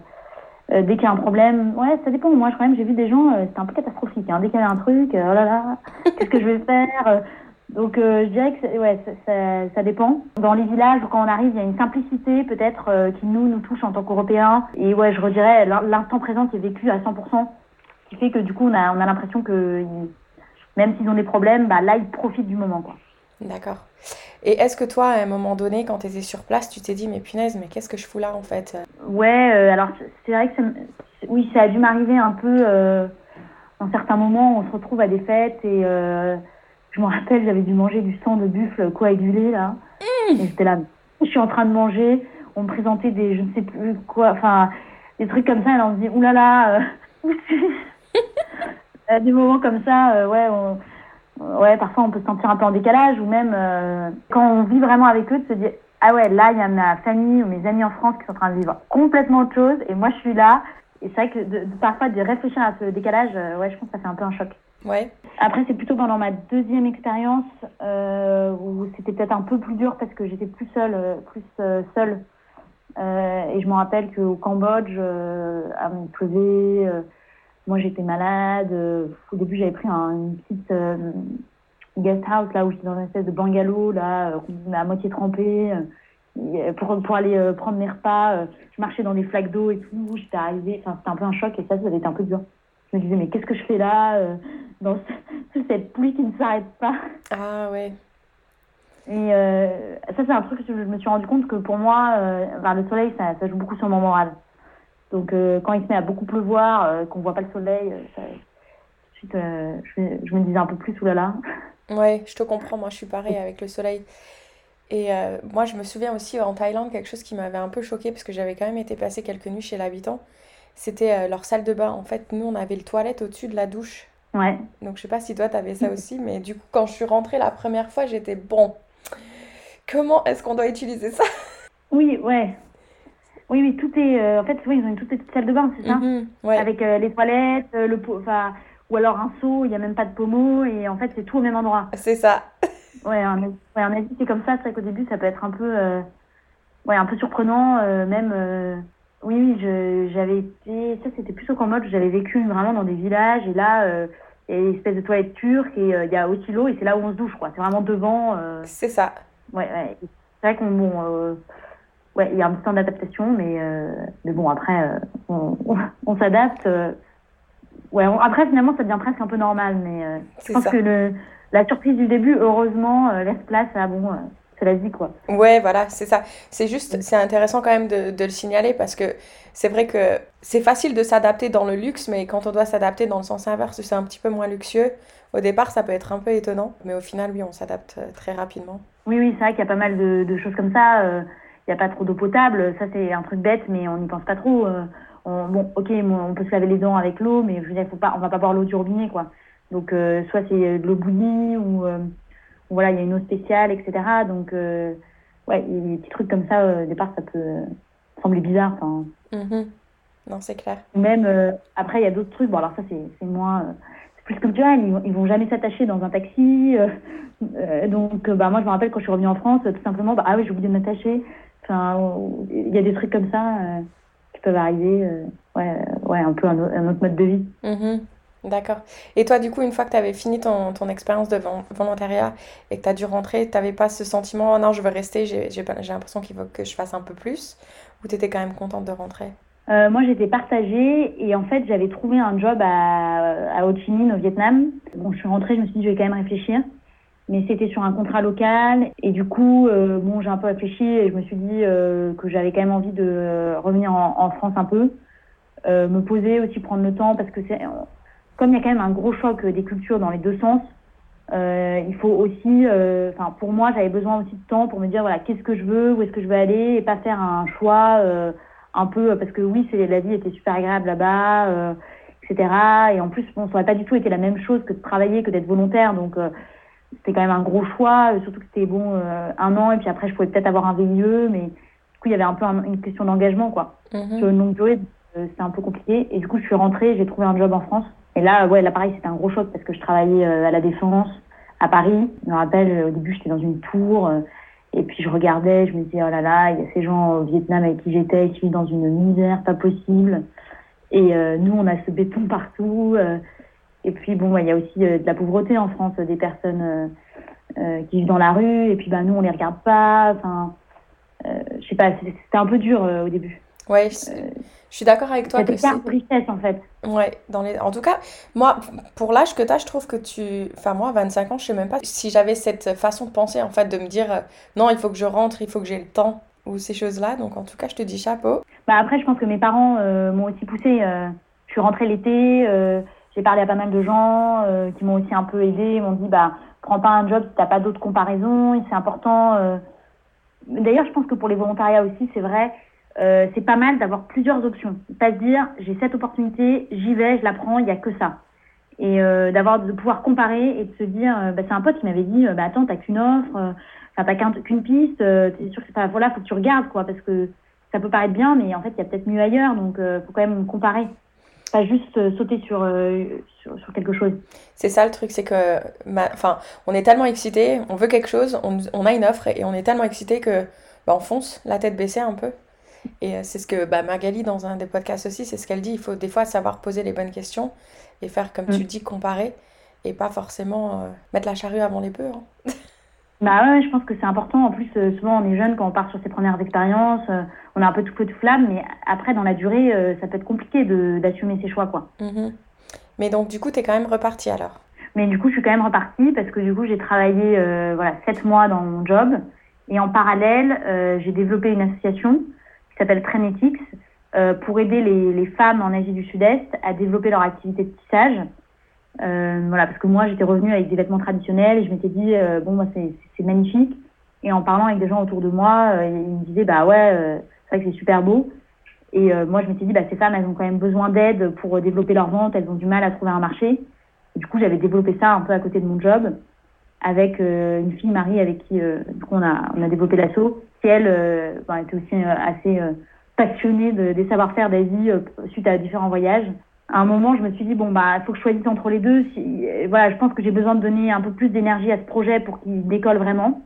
dès qu'il y a un problème, ouais, ça dépend. Moi, quand même, j'ai vu des gens, c'était un peu catastrophique. Hein. Dès qu'il y a un truc, oh là là, qu'est-ce que je vais faire donc euh, je dirais que ouais, ça, ça, dépend. Dans les villages, quand on arrive, il y a une simplicité peut-être euh, qui nous nous touche en tant qu'Européens. Et ouais, je redirais l'instant présent qui est vécu à 100%, qui fait que du coup on a on a l'impression que même s'ils ont des problèmes, bah là ils profitent du moment quoi. D'accord. Et est-ce que toi, à un moment donné, quand tu étais sur place, tu t'es dit, mais punaise, mais qu'est-ce que je fous là en fait? Ouais, euh, alors c'est vrai que oui, ça a dû m'arriver un peu. En certains moments, on se retrouve à des fêtes et je me rappelle, j'avais dû manger du sang de buffle coagulé, là. Et j'étais là, je suis en train de manger. On me présentait des, je ne sais plus quoi, enfin, des trucs comme ça. Et là, on se dit, oulala, euh, [LAUGHS] a des moments comme ça, euh, ouais, ouais, parfois on peut se sentir un peu en décalage. Ou même, euh, quand on vit vraiment avec eux, de se dire, ah ouais, là, il y a ma famille ou mes amis en France qui sont en train de vivre complètement autre chose. Et moi, je suis là. Et c'est vrai que parfois, de réfléchir à ce décalage, ouais, je pense que ça fait un peu un choc. Après, c'est plutôt pendant ma deuxième expérience euh, où c'était peut-être un peu plus dur parce que j'étais plus seule, euh, plus euh, seule. Et je me rappelle qu'au Cambodge, à pleuvait, euh, moi j'étais malade. au début, j'avais pris un, une petite guest house là où j'étais dans une espèce de bungalow là, à moitié trempé. pour, pour aller prendre mes repas, je marchais dans des flaques d'eau et tout. J'étais arrivée, enfin c'était un peu un choc et ça, ça avait été un peu dur. Je me disais mais qu'est-ce que je fais là dans [LAUGHS] cette pluie qui ne s'arrête pas. Ah ouais. Et euh, ça, c'est un truc que je me suis rendu compte que pour moi, euh, le soleil, ça, ça, joue beaucoup sur mon moral. Donc, euh, quand il se met à beaucoup pleuvoir, qu'on voit pas le soleil, ça, tout de suite, je, je, me disais un peu plus oulala. Ouais, je te comprends. Moi, je suis pareil avec le soleil. Et moi, je me souviens aussi en Thaïlande, quelque chose qui m'avait un peu choqué parce que j'avais quand même été passer quelques nuits chez l'habitant. C'était leur salle de bain. En fait, nous, on avait le toilette au-dessus de la douche. Ouais. Donc je sais pas si toi tu avais ça [LAUGHS] aussi, mais du coup quand je suis rentrée la première fois, j'étais bon. Comment est-ce qu'on doit utiliser ça? Oui, ouais. Oui, oui, tout est. Euh, en fait, oui, ils ont une toute petite salle de bain, c'est ça? Mhm, ouais. Avec euh, les toilettes, euh, le enfin, ou alors un seau, il n'y a même pas de pommeau, et en fait, c'est tout au même endroit. C'est ça. [LAUGHS] ouais, en, ouais, en Asie, c'est comme ça. C'est vrai qu'au début, ça peut être un peu, ouais, un peu surprenant, même. Oui, oui, j'avais été. Ça, c'était plus au Cambodge. J'avais vécu vraiment dans des villages, et là il y a une espèce de toilette turque et euh, il y a aussi l'eau et c'est là où on se douche quoi. C'est vraiment devant. Euh. C'est ça. Ouais, ouais. C'est vrai qu'on bon, euh, ouais, il y a un petit temps d'adaptation, mais mais bon après on, [LAUGHS] on, s'adapte. ouais, après finalement ça devient presque un peu normal, mais je pense que le, la surprise du début heureusement laisse place à bon c'est la vie, quoi. Ouais, voilà, c'est ça. C'est juste, c'est intéressant quand même de, de, le signaler parce que c'est vrai que c'est facile de s'adapter dans le luxe, mais quand on doit s'adapter dans le sens inverse, c'est un petit peu moins luxueux. Au départ, ça peut être un peu étonnant, mais au final, oui, on s'adapte euh, très rapidement. Oui, oui, c'est vrai qu'il y a pas mal de, de choses comme ça. Euh, il n'y a pas trop d'eau potable, ça c'est un truc bête, mais on n'y pense pas trop. Euh, bon, ok, on peut se laver les dents avec l'eau, mais je veux dire, faut pas, on va pas boire l'eau du robinet, quoi. Donc, soit c'est de l'eau bouillie ou voilà, il y a une eau spéciale, etc. Donc, euh, ouais, des petits trucs comme ça, euh, au départ, ça peut sembler bizarre. Mm-hmm. Non, c'est clair. Même, euh, après, il y a d'autres trucs. Bon, alors ça, c'est moins. c'est plus culturel. Ils, ils vont jamais s'attacher dans un taxi. donc, bah, moi, je me rappelle quand je suis revenue en France, tout simplement, bah, ah oui, j'ai oublié de m'attacher. Enfin, il y a des trucs comme ça qui peuvent arriver. ouais, ouais, un peu un, autre mode de vie. Mm-hmm. D'accord. Et toi, du coup, une fois que tu avais fini ton, ton expérience de volontariat et que tu as dû rentrer, tu n'avais pas ce sentiment, oh non, je veux rester, j'ai l'impression qu'il faut que je fasse un peu plus, ou tu étais quand même contente de rentrer? Euh, Moi, j'étais partagée et en fait, j'avais trouvé un job à, à Ho Chi Minh, au Vietnam. Bon, je suis rentrée, je me suis dit, je vais quand même réfléchir. Mais c'était sur un contrat local et du coup, euh, bon, j'ai un peu réfléchi et je me suis dit euh, que j'avais quand même envie de revenir en, en France un peu. me poser aussi, prendre le temps parce que c'est comme il y a quand même un gros choc des cultures dans les deux sens, euh, il faut aussi, euh, enfin pour moi, j'avais besoin aussi de temps pour me dire voilà qu'est-ce que je veux, où est-ce que je veux aller, et pas faire un choix euh, un peu parce que oui, c'est la vie était super agréable là-bas. etc. Et en plus, bon, ça n'aurait pas du tout été la même chose que de travailler, que d'être volontaire. Donc, c'était quand même un gros choix, surtout que c'était bon un an, et puis après, je pouvais peut-être avoir un VIE, mais du coup, il y avait un peu une question d'engagement, quoi. Mm-hmm. Sur une longue durée, c'était un peu compliqué. Et du coup, je suis rentrée, j'ai trouvé un job en France. Et là, ouais, là, pareil, c'était un gros choc parce que je travaillais à la Défense, à Paris. Je me rappelle, au début, j'étais dans une tour. Et puis je regardais, je me disais, oh là là, il y a ces gens au Vietnam avec qui j'étais qui vivent dans une misère pas possible. Et euh, nous, on a ce béton partout. Euh. et puis bon, il y a aussi euh, de la pauvreté en France, des personnes qui vivent dans la rue. Et puis bah, nous, on les regarde pas. Enfin, je sais pas, c'était un peu dur au début. Ouais, je suis d'accord avec toi. que c'est richesse en fait. Ouais, dans les... en tout cas, moi, pour l'âge que tu as, je trouve que tu. Enfin, moi, 25 ans, je sais même pas si j'avais cette façon de penser, en fait, de me dire euh, non, il faut que je rentre, il faut que j'ai le temps, ou ces choses-là. Donc, en tout cas, je te dis chapeau. Bah, après, je pense que mes parents euh, m'ont aussi poussé. Euh, je suis rentrée l'été, j'ai parlé à pas mal de gens qui m'ont aussi un peu aidé. Ils m'ont dit bah, prends pas un job si t'as pas d'autres comparaisons, c'est important. D'ailleurs, je pense que pour les volontariats aussi, c'est vrai euh, c'est pas mal d'avoir plusieurs options. Pas se dire, j'ai cette opportunité, j'y vais, je la prends, il y a que ça. Et euh, d'avoir de pouvoir comparer et de se dire, euh, bah, c'est un pote qui m'avait dit, bah attends, t'as qu'une offre, enfin t'as qu'une piste, t'es sûr que pas, voilà, faut que tu regardes quoi, parce que ça peut paraître bien, mais en fait il y a peut-être mieux ailleurs, donc faut quand même comparer pas juste sauter sur, sur, sur, quelque chose. C'est ça le truc, c'est que, enfin, on est tellement excité, on veut quelque chose, on, on, a une offre et on est tellement excité que bah, on fonce la tête baissée un peu. Et euh, c'est ce que bah, Magali, dans un des podcasts aussi, c'est ce qu'elle dit. Il faut des fois savoir poser les bonnes questions et faire, comme tu mm. dis, comparer et pas forcément euh, mettre la charrue avant les bœufs. Hein. [LAUGHS] Bah ouais, je pense que c'est important. En plus, euh, souvent on est jeune quand on part sur ses premières expériences, on a un peu tout feu de flamme, mais après dans la durée, ça peut être compliqué d'assumer ses choix, quoi. Mm-hmm. Mais donc du coup, tu es quand même repartie alors? Mais du coup, je suis quand même repartie parce que du coup, j'ai travaillé voilà sept mois dans mon job et en parallèle, j'ai développé une association qui s'appelle Trenetix, euh, pour aider les, les, femmes en Asie du Sud-Est à développer leur activité de tissage. Euh, voilà, parce que moi, j'étais revenue avec des vêtements traditionnels et je m'étais dit, euh, bon, moi, c'est magnifique. Et en parlant avec des gens autour de moi, euh, ils me disaient, bah ouais, euh, c'est vrai que c'est super beau. Et moi, je m'étais dit, bah, ces femmes, elles ont quand même besoin d'aide pour développer leur vente, elles ont du mal à trouver un marché. Et du coup, j'avais développé ça un peu à côté de mon job avec une fille, Marie, avec qui on, a, on a développé l'assaut elle euh, était aussi euh, assez euh, passionnée des savoir-faire d'Asie suite à différents voyages. À un moment, je me suis dit bon bah faut que je choisisse entre les deux. Voilà, je pense que j'ai besoin de donner un peu plus d'énergie à ce projet pour qu'il décolle vraiment.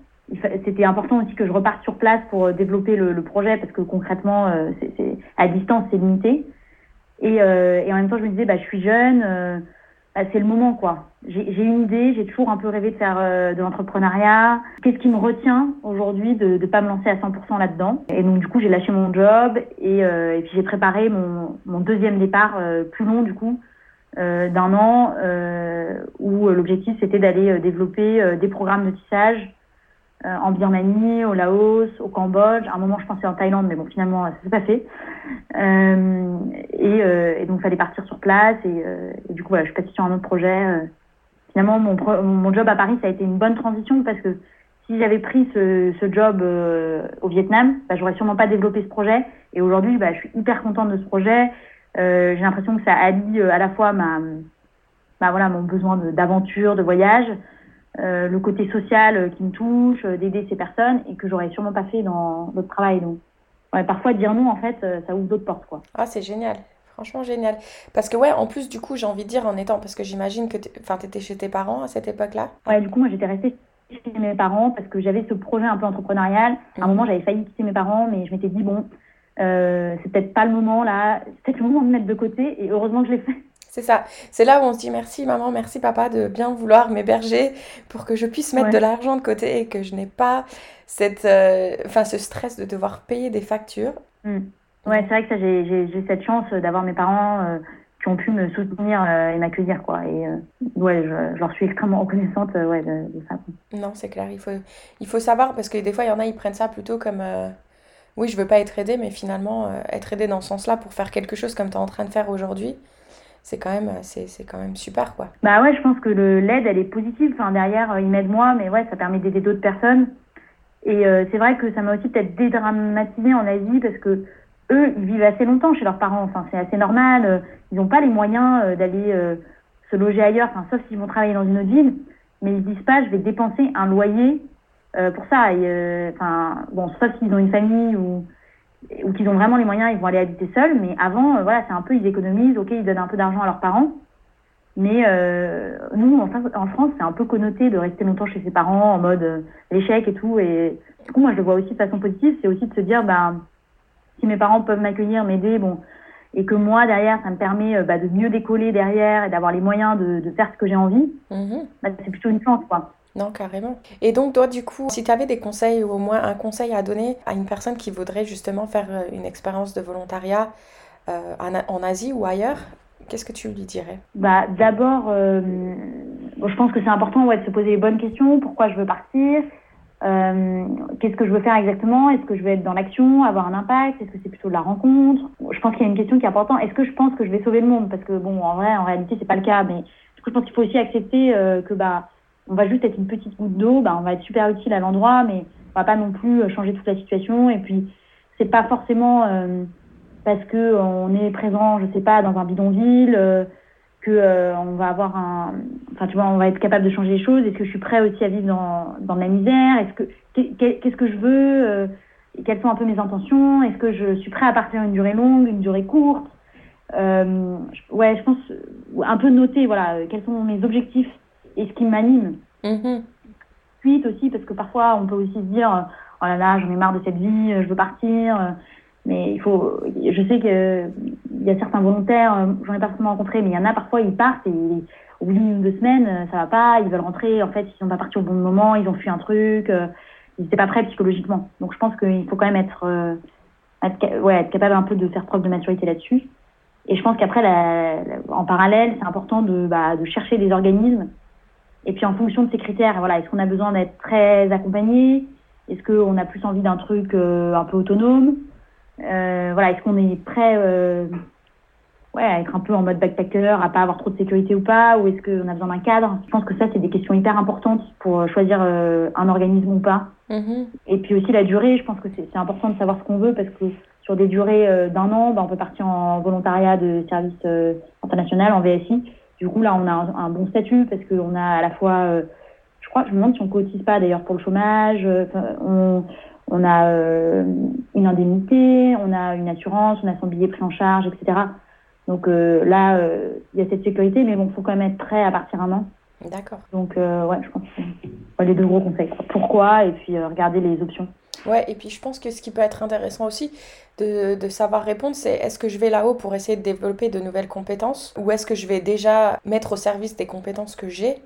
C'était important aussi que je reparte sur place pour développer le, projet parce que concrètement, c'est à distance, c'est limité. Et, en même temps, je me disais bah je suis jeune c'est le moment quoi. J'ai une idée, j'ai toujours un peu rêvé de faire euh, de l'entrepreneuriat. Qu'est-ce qui me retient aujourd'hui de ne pas me lancer à 100% là-dedans? Et donc du coup j'ai lâché mon job et, euh, puis j'ai préparé mon, deuxième départ euh, plus long du coup d'un an où l'objectif c'était d'aller développer des programmes de tissage en Birmanie, au Laos, au Cambodge. À un moment, je pensais en Thaïlande, mais bon, finalement, ça s'est pas fait. Et, donc, il fallait partir sur place. Et, coup, voilà, je suis partie sur un autre projet. Euh. Finalement, mon, job à Paris, ça a été une bonne transition parce que si j'avais pris ce, job au Vietnam, bah, j'aurais sûrement pas développé ce projet. Et aujourd'hui, bah, je suis hyper contente de ce projet. J'ai l'impression que ça allie à la fois bah, mon besoin d'aventure, de, voyage, euh, le côté social euh, qui me touche, euh, d'aider ces personnes et que j'aurais sûrement pas fait dans notre travail. Donc, parfois dire non, en fait, ça ouvre d'autres portes. Ah, c'est génial. Franchement, génial. Parce que, ouais, en plus, du coup, j'ai envie de dire en étant, parce que j'imagine que tu étais chez tes parents à cette époque-là. Ouais, du coup, moi, j'étais restée chez mes parents parce que j'avais ce projet un peu entrepreneurial. À un mhm. moment, j'avais failli quitter mes parents, mais je m'étais dit, bon, c'est peut-être pas le moment là, c'est peut-être le moment de mettre de côté et heureusement que je l'ai fait. C'est ça. C'est là où on se dit merci maman, merci papa de bien vouloir m'héberger pour que je puisse mettre de l'argent de côté et que je n'ai pas cette, euh, ce stress de devoir payer des factures. Mm. Ouais, c'est vrai que ça, j'ai cette chance d'avoir mes parents euh, qui ont pu me soutenir euh, et m'accueillir, quoi. Et ouais, je, leur suis extrêmement reconnaissante ouais, de, ça. Non, c'est clair. Il faut, il faut savoir parce que des fois, il y en a, ils prennent ça plutôt comme oui, je veux pas être aidé, mais finalement, être aidé dans ce sens-là pour faire quelque chose comme tu es en train de faire aujourd'hui c'est quand même c'est, quand même super quoi. Bah ouais, je pense que l'aide elle est positive. Enfin derrière euh, il m'aide moi, mais ouais ça permet d'aider d'autres personnes. Et euh, c'est vrai que ça m'a aussi peut-être dédramatisé en Asie parce que eux, ils vivent assez longtemps chez leurs parents. Enfin, c'est assez normal. Ils n'ont pas les moyens d'aller se loger ailleurs, enfin, sauf s'ils vont travailler dans une autre ville. Mais ils disent pas, je vais dépenser un loyer pour ça. Enfin, bon, sauf s'ils ont une famille ou qu'ils ont vraiment les moyens, ils vont aller habiter seuls. Mais avant, voilà, c'est un peu, ils économisent, ok, ils donnent un peu d'argent à leurs parents. Mais euh, nous, en, en France, c'est un peu connoté de rester longtemps chez ses parents en mode euh, l'échec et tout. Et du coup, moi, je le vois aussi de façon positive. C'est aussi de se dire, bah, si mes parents peuvent m'accueillir, m'aider, bon, et que moi, derrière, ça me permet euh, bah, de mieux décoller derrière et d'avoir les moyens de, de, faire ce que j'ai envie, mm-hmm. bah, c'est plutôt une chance, quoi. Non, carrément. Et donc, toi, du coup, si tu avais des conseils ou au moins un conseil à donner à une personne qui voudrait justement faire une expérience de volontariat euh, en Asie ou ailleurs, Qu'est-ce que tu lui dirais? Bah, D'abord, euh, je pense que c'est important ouais, de se poser les bonnes questions. Pourquoi je veux partir? Euh, Qu'est-ce que je veux faire exactement? Est-ce que je veux être dans l'action, avoir un impact? Est-ce que c'est plutôt de la rencontre? Je pense qu'il y a une question qui est importante. Est-ce que je pense que je vais sauver le monde? Parce que, bon, en vrai, en réalité, c'est pas le cas. Mais du coup, je pense qu'il faut aussi accepter euh, que, bah, on va juste être une petite goutte d'eau. Bah, on va être super utile à l'endroit, mais on va pas non plus changer toute la situation. Et puis, c'est pas forcément parce que on est présent, je sais pas, dans un bidonville, euh, que euh, on va avoir un, enfin tu vois, on va être capable de changer les choses. Est-ce que je suis prêt aussi à vivre dans, dans la misère? Est-ce que qu'est-ce que je veux euh, Quelles sont un peu mes intentions? Est-ce que je suis prêt à partir une durée longue, une durée courte? Ouais, je pense un peu noter, voilà, quels sont mes objectifs et ce qui m'anime. Mm Suite aussi, parce que parfois on peut aussi se dire, oh là là, j'en ai marre de cette vie, je veux partir mais il faut, je sais que il y a certains volontaires, euh, j'en ai pas forcément rencontré, mais il y en a parfois, ils partent et au bout d'une deux semaines, euh, ça va pas, ils veulent rentrer. En fait, ils sont pas partis au bon moment, ils ont fui un truc, euh, ils n'étaient pas prêts psychologiquement. Donc, je pense qu'il faut quand même être, être, ouais, être capable un peu de faire preuve de maturité là-dessus. Et je pense qu'après, en parallèle, c'est important de, bah, de chercher des organismes. Et puis, en fonction de ces critères, voilà, est-ce qu'on a besoin d'être très accompagné? Est-ce qu'on a plus envie d'un truc un peu autonome? Euh, voilà, est-ce qu'on est prêt euh, ouais, à être un peu en mode backpacker, à pas avoir trop de sécurité ou pas, ou est-ce qu'on a besoin d'un cadre? Je pense que ça, c'est des questions hyper importantes pour choisir euh, un organisme ou pas. Mm-hmm. Et puis aussi la durée, je pense que c'est important de savoir ce qu'on veut parce que sur des durées d'un an, bah, on peut partir en volontariat de service international, en VSI. Du coup, là, on a un, bon statut parce qu'on a à la fois, je crois, je me demande si on cotise pas d'ailleurs pour le chômage. on, on a euh, une indemnité, on a une assurance, on a son billet pris en charge, etc. Donc euh, là, euh, il y a cette sécurité, mais bon, il faut quand même être prêt à partir un an. D'accord. Donc ouais, je pense que c'est les deux gros conseils. Pourquoi et puis regarder les options. Ouais, et puis je pense que ce qui peut être intéressant aussi de, de savoir répondre, c'est est-ce que je vais là-haut pour essayer de développer de nouvelles compétences ou est-ce que je vais déjà mettre au service des compétences que j'ai?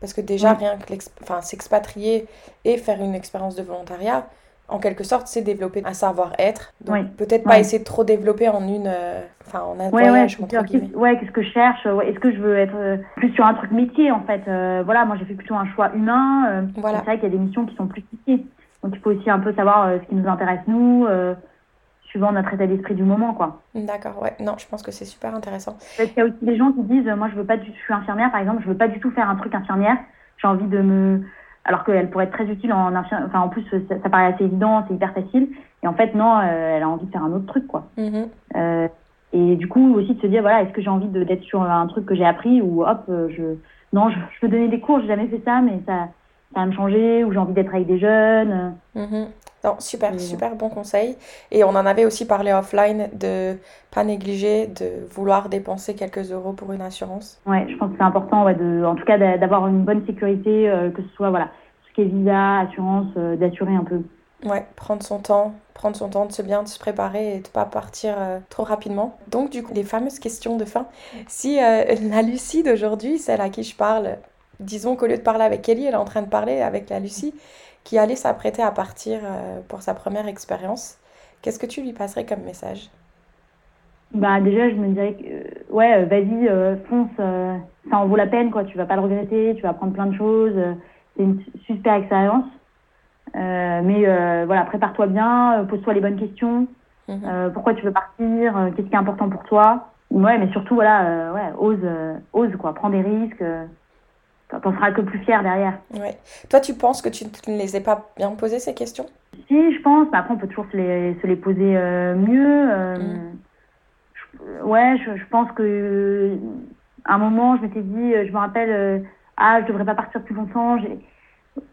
Parce que déjà, rien que s'expatrier et faire une expérience de volontariat, en quelque sorte, c'est développer un savoir-être. Donc, peut-être pas essayer de trop développer en une, euh, enfin, en un voyage, entre guillemets. Ouais, qu'est-ce que je cherche Est-ce que je veux être euh, plus sur un truc métier, en fait euh, Voilà, moi, j'ai fait plutôt un choix humain. voilà. C'est vrai qu'il y a des missions qui sont plus métiers. Donc, il faut aussi un peu savoir ce qui nous intéresse, nous, suivant notre état d'esprit du moment, quoi. D'accord, ouais. Non, je pense que c'est super intéressant. Il y a aussi des gens qui disent, moi, je veux pas du je suis infirmière, par exemple, je veux pas du tout faire un truc infirmière. J'ai envie de me alors qu'elle pourrait être très utile en enfin en plus ça, paraît assez évident c'est hyper facile et en fait non euh, elle a envie de faire un autre truc quoi mm-hmm. euh, et du coup aussi de se dire voilà est-ce que j'ai envie d'être sur un truc que j'ai appris ou hop euh, je non je, je, peux donner des cours j'ai jamais fait ça mais ça ça va me changer ou j'ai envie d'être avec des jeunes mm-hmm. Non, super, super bon conseil. Et on en avait aussi parlé offline de pas négliger, de vouloir dépenser quelques euros pour une assurance. Ouais, je pense que c'est important, ouais, de, en tout cas, d'avoir une bonne sécurité, euh, que ce soit voilà, ce qui est visa, assurance, euh, d'assurer un peu. Ouais, prendre son temps, prendre son temps de se bien de se préparer et de pas partir euh, trop rapidement. Donc du coup, les fameuses questions de fin. Si [LAUGHS] la Lucie d'aujourd'hui, celle à qui je parle, disons qu'au lieu de parler avec Kelly, elle est en train de parler avec la Lucie, qui allait s'apprêter à partir euh, pour sa première expérience, qu'est-ce que tu lui passerais comme message? Bah déjà je me dirais que euh, ouais euh, vas-y fonce ça en vaut la peine quoi. Tu vas pas le regretter tu vas apprendre plein de choses c'est une super expérience. Mais voilà prépare-toi bien pose-toi les bonnes questions. Mhm. pourquoi tu veux partir qu'est-ce qui est important pour toi? Ouais mais surtout voilà ouais ose ose quoi. Prends des risques t'en seras que plus fier derrière. Ouais. Toi, tu penses que tu ne les ai pas bien posées, ces questions? Si, je pense. Mais après, on peut toujours se les, se les poser euh, mieux. Euh, Mm. je- ouais, je, je pense que à un moment, je m'étais dit, euh, je me rappelle, euh, ah, je devrais pas partir plus longtemps. J'ai-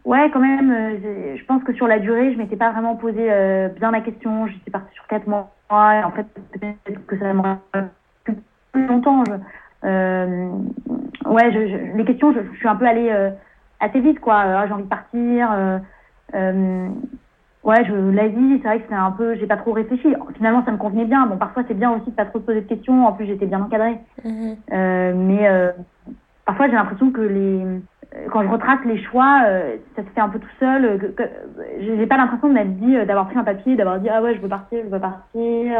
Ouais, quand même. euh, je pense que sur la durée, je m'étais pas vraiment posé euh, bien la question. J'étais partie sur quatre mois. Et en fait, peut-être que ça m'aurait plus longtemps. Je- euh, ouais, je, je- les questions, je, je suis un peu allée euh, assez vite, quoi. Euh, j'ai envie de partir. euh, euh, ouais, je, l'Asie, c'est vrai que c'était un peu, j'ai pas trop réfléchi. Finalement, ça me convenait bien. Bon, parfois, c'est bien aussi de pas trop se poser de questions. En plus, j'étais bien encadrée. Euh, mais euh, parfois, j'ai l'impression que les, euh, quand je retrace les choix, euh, ça se fait un peu tout seul. euh, Que, que, j'ai pas l'impression de m'être dit, euh, d'avoir pris un papier, d'avoir dit ah ouais, je veux partir, je veux partir.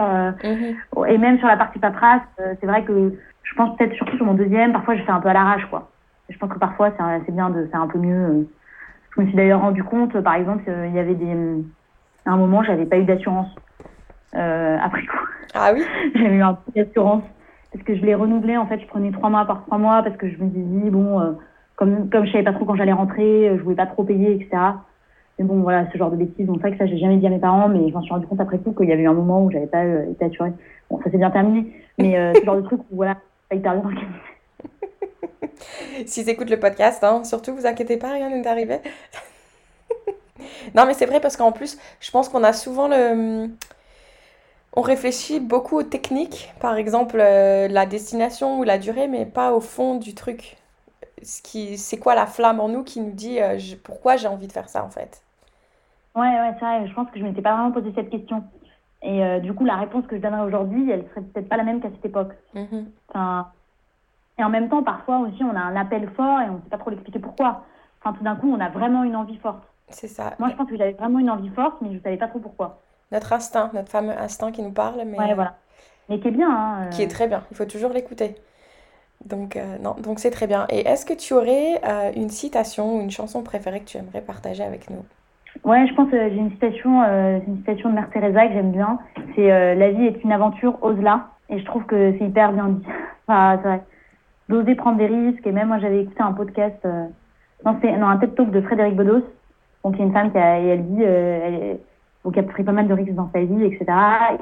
euh, Mhm. et même sur la partie paperasse, euh, c'est vrai que je pense peut-être surtout sur mon deuxième, parfois je fais un peu à l'arrache, quoi. Je pense que parfois c'est bien de faire un peu mieux. euh. Je me suis d'ailleurs rendu compte, par exemple, euh, il y avait des, à un moment, j'avais pas eu d'assurance euh, après coup. Ah oui? [LAUGHS] J'avais eu un peu d'assurance parce que je l'ai renouvelé. En fait, je prenais trois mois par trois mois parce que je me disais bon, euh, comme comme je savais pas trop quand j'allais rentrer, je voulais pas trop payer, etc. Mais bon, voilà, ce genre de bêtises. Donc c'est vrai que ça, j'ai jamais dit à mes parents, mais je m'en suis rendu compte après coup qu'il y avait eu un moment où j'avais pas euh, été assurée. Bon, ça s'est bien terminé, mais euh, ce genre de truc où voilà, hyper bien. [LAUGHS] S'ils écoutent le podcast, hein, surtout, vous inquiétez pas, rien n'est arrivé. [LAUGHS] non, mais c'est vrai parce qu'en plus, je pense qu'on a souvent le. On réfléchit beaucoup aux techniques, par exemple euh, la destination ou la durée, mais pas au fond du truc. Ce qui, c'est quoi la flamme en nous qui nous dit euh, je- pourquoi j'ai envie de faire ça en fait? Ouais, ouais, c'est vrai. Je pense que je m'étais pas vraiment posé cette question. Et euh, du coup, la réponse que je donnerais aujourd'hui, elle serait peut-être pas la même qu'à cette époque. Mhm. Enfin, et en même temps, parfois aussi, on a un appel fort et on ne sait pas trop l'expliquer pourquoi. Enfin, tout d'un coup, on a vraiment une envie forte. C'est ça. Moi, je pense que j'avais vraiment une envie forte, mais je ne savais pas trop pourquoi. Notre instinct, notre fameux instinct qui nous parle, mais Ouais, voilà. Mais qui est bien. Hein, euh, qui est très bien. Il faut toujours l'écouter. Donc, euh, non, donc c'est très bien. Et est-ce que tu aurais une citation ou une chanson préférée que tu aimerais partager avec nous? Ouais, je pense que j'ai une citation, euh, une citation de Mère Teresa que j'aime bien. C'est euh, La vie est une aventure, ose-la. Et je trouve que c'est hyper bien dit. [LAUGHS] Enfin, c'est vrai. D'oser prendre des risques. Et même moi, j'avais écouté un podcast, euh, non, c'est non, un TED Talk de Frédéric Bedos. Donc, il y a une femme qui a, elle dit, euh, elle, donc, elle a pris pas mal de risques dans sa vie, etc.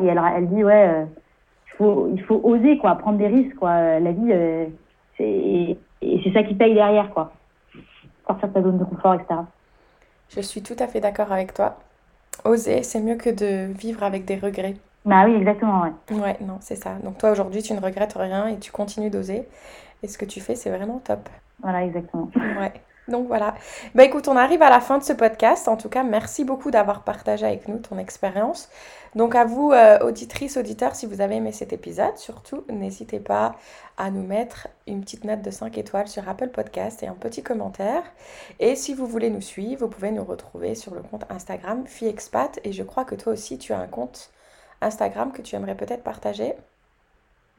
Et elle, elle dit, ouais, euh, il faut, il faut oser, quoi, prendre des risques, quoi. La vie, euh, c'est, et c'est ça qui paye derrière, quoi. Sortir de ta zone de confort, etc. Je suis tout à fait d'accord avec toi. Oser, c'est mieux que de vivre avec des regrets. Bah oui, exactement, ouais. Ouais, non, c'est ça. Donc toi, aujourd'hui, tu ne regrettes rien et tu continues d'oser. Et ce que tu fais, c'est vraiment top. Voilà, exactement. Ouais. Donc voilà. Bah écoute, on arrive à la fin de ce podcast. En tout cas, merci beaucoup d'avoir partagé avec nous ton expérience. Donc à vous, euh, auditrices, auditeurs, si vous avez aimé cet épisode, surtout, n'hésitez pas à nous mettre une petite note de 5 étoiles sur Apple Podcast et un petit commentaire. Et si vous voulez nous suivre, vous pouvez nous retrouver sur le compte Instagram FiExpat. Et je crois que toi aussi, tu as un compte Instagram que tu aimerais peut-être partager.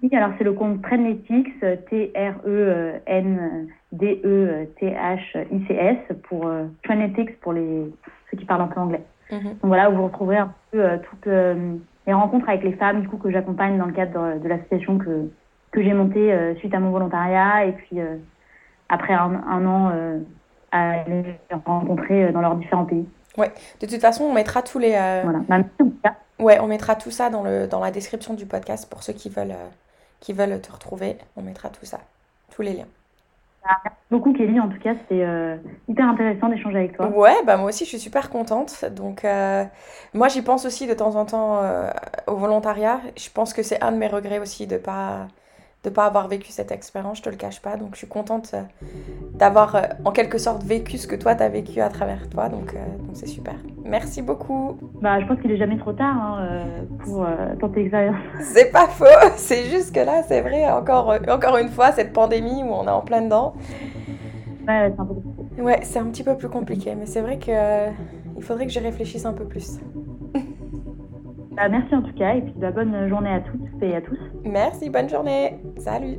Oui, alors c'est le compte Trendletics, T-R-E-N-D-E-T-H-I-C-S, pour euh, Trendletics pour les, ceux qui parlent un peu anglais. Mhm. Donc voilà, où vous retrouverez un peu euh, toutes euh, les rencontres avec les femmes du coup, que j'accompagne dans le cadre de, de l'association que, que j'ai montée euh, suite à mon volontariat. Et puis euh, après un, un an euh, à les rencontrer euh, dans leurs différents pays. De toute façon, on mettra tous les... euh, Voilà. Bah. Ouais, on mettra tout ça dans, le, dans la description du podcast pour ceux qui veulent, euh, qui veulent te retrouver. On mettra tout ça, tous les liens. Merci beaucoup Kelly, en tout cas c'était euh, hyper intéressant d'échanger avec toi. Ouais, bah moi aussi je suis super contente. Donc euh, moi j'y pense aussi de temps en temps euh, au volontariat. Je pense que c'est un de mes regrets aussi de pas de pas avoir vécu cette expérience, je te le cache pas. Donc je suis contente euh, d'avoir euh, en quelque sorte vécu ce que toi t'as vécu à travers toi. Donc euh, donc c'est super. Merci beaucoup. Bah, je pense qu'il est jamais trop tard hein, pour euh, tenter l'expérience. [LAUGHS] C'est pas faux, [LAUGHS] c'est juste que là, c'est vrai, encore, encore une fois, cette pandémie où on est en plein dedans, Ouais, c'est un peu ouais, un petit peu plus compliqué, mais c'est vrai que euh, il faudrait que je réfléchisse un peu plus. Bah, merci en tout cas, et puis bah, bonne journée à toutes et à tous. Merci, bonne journée, salut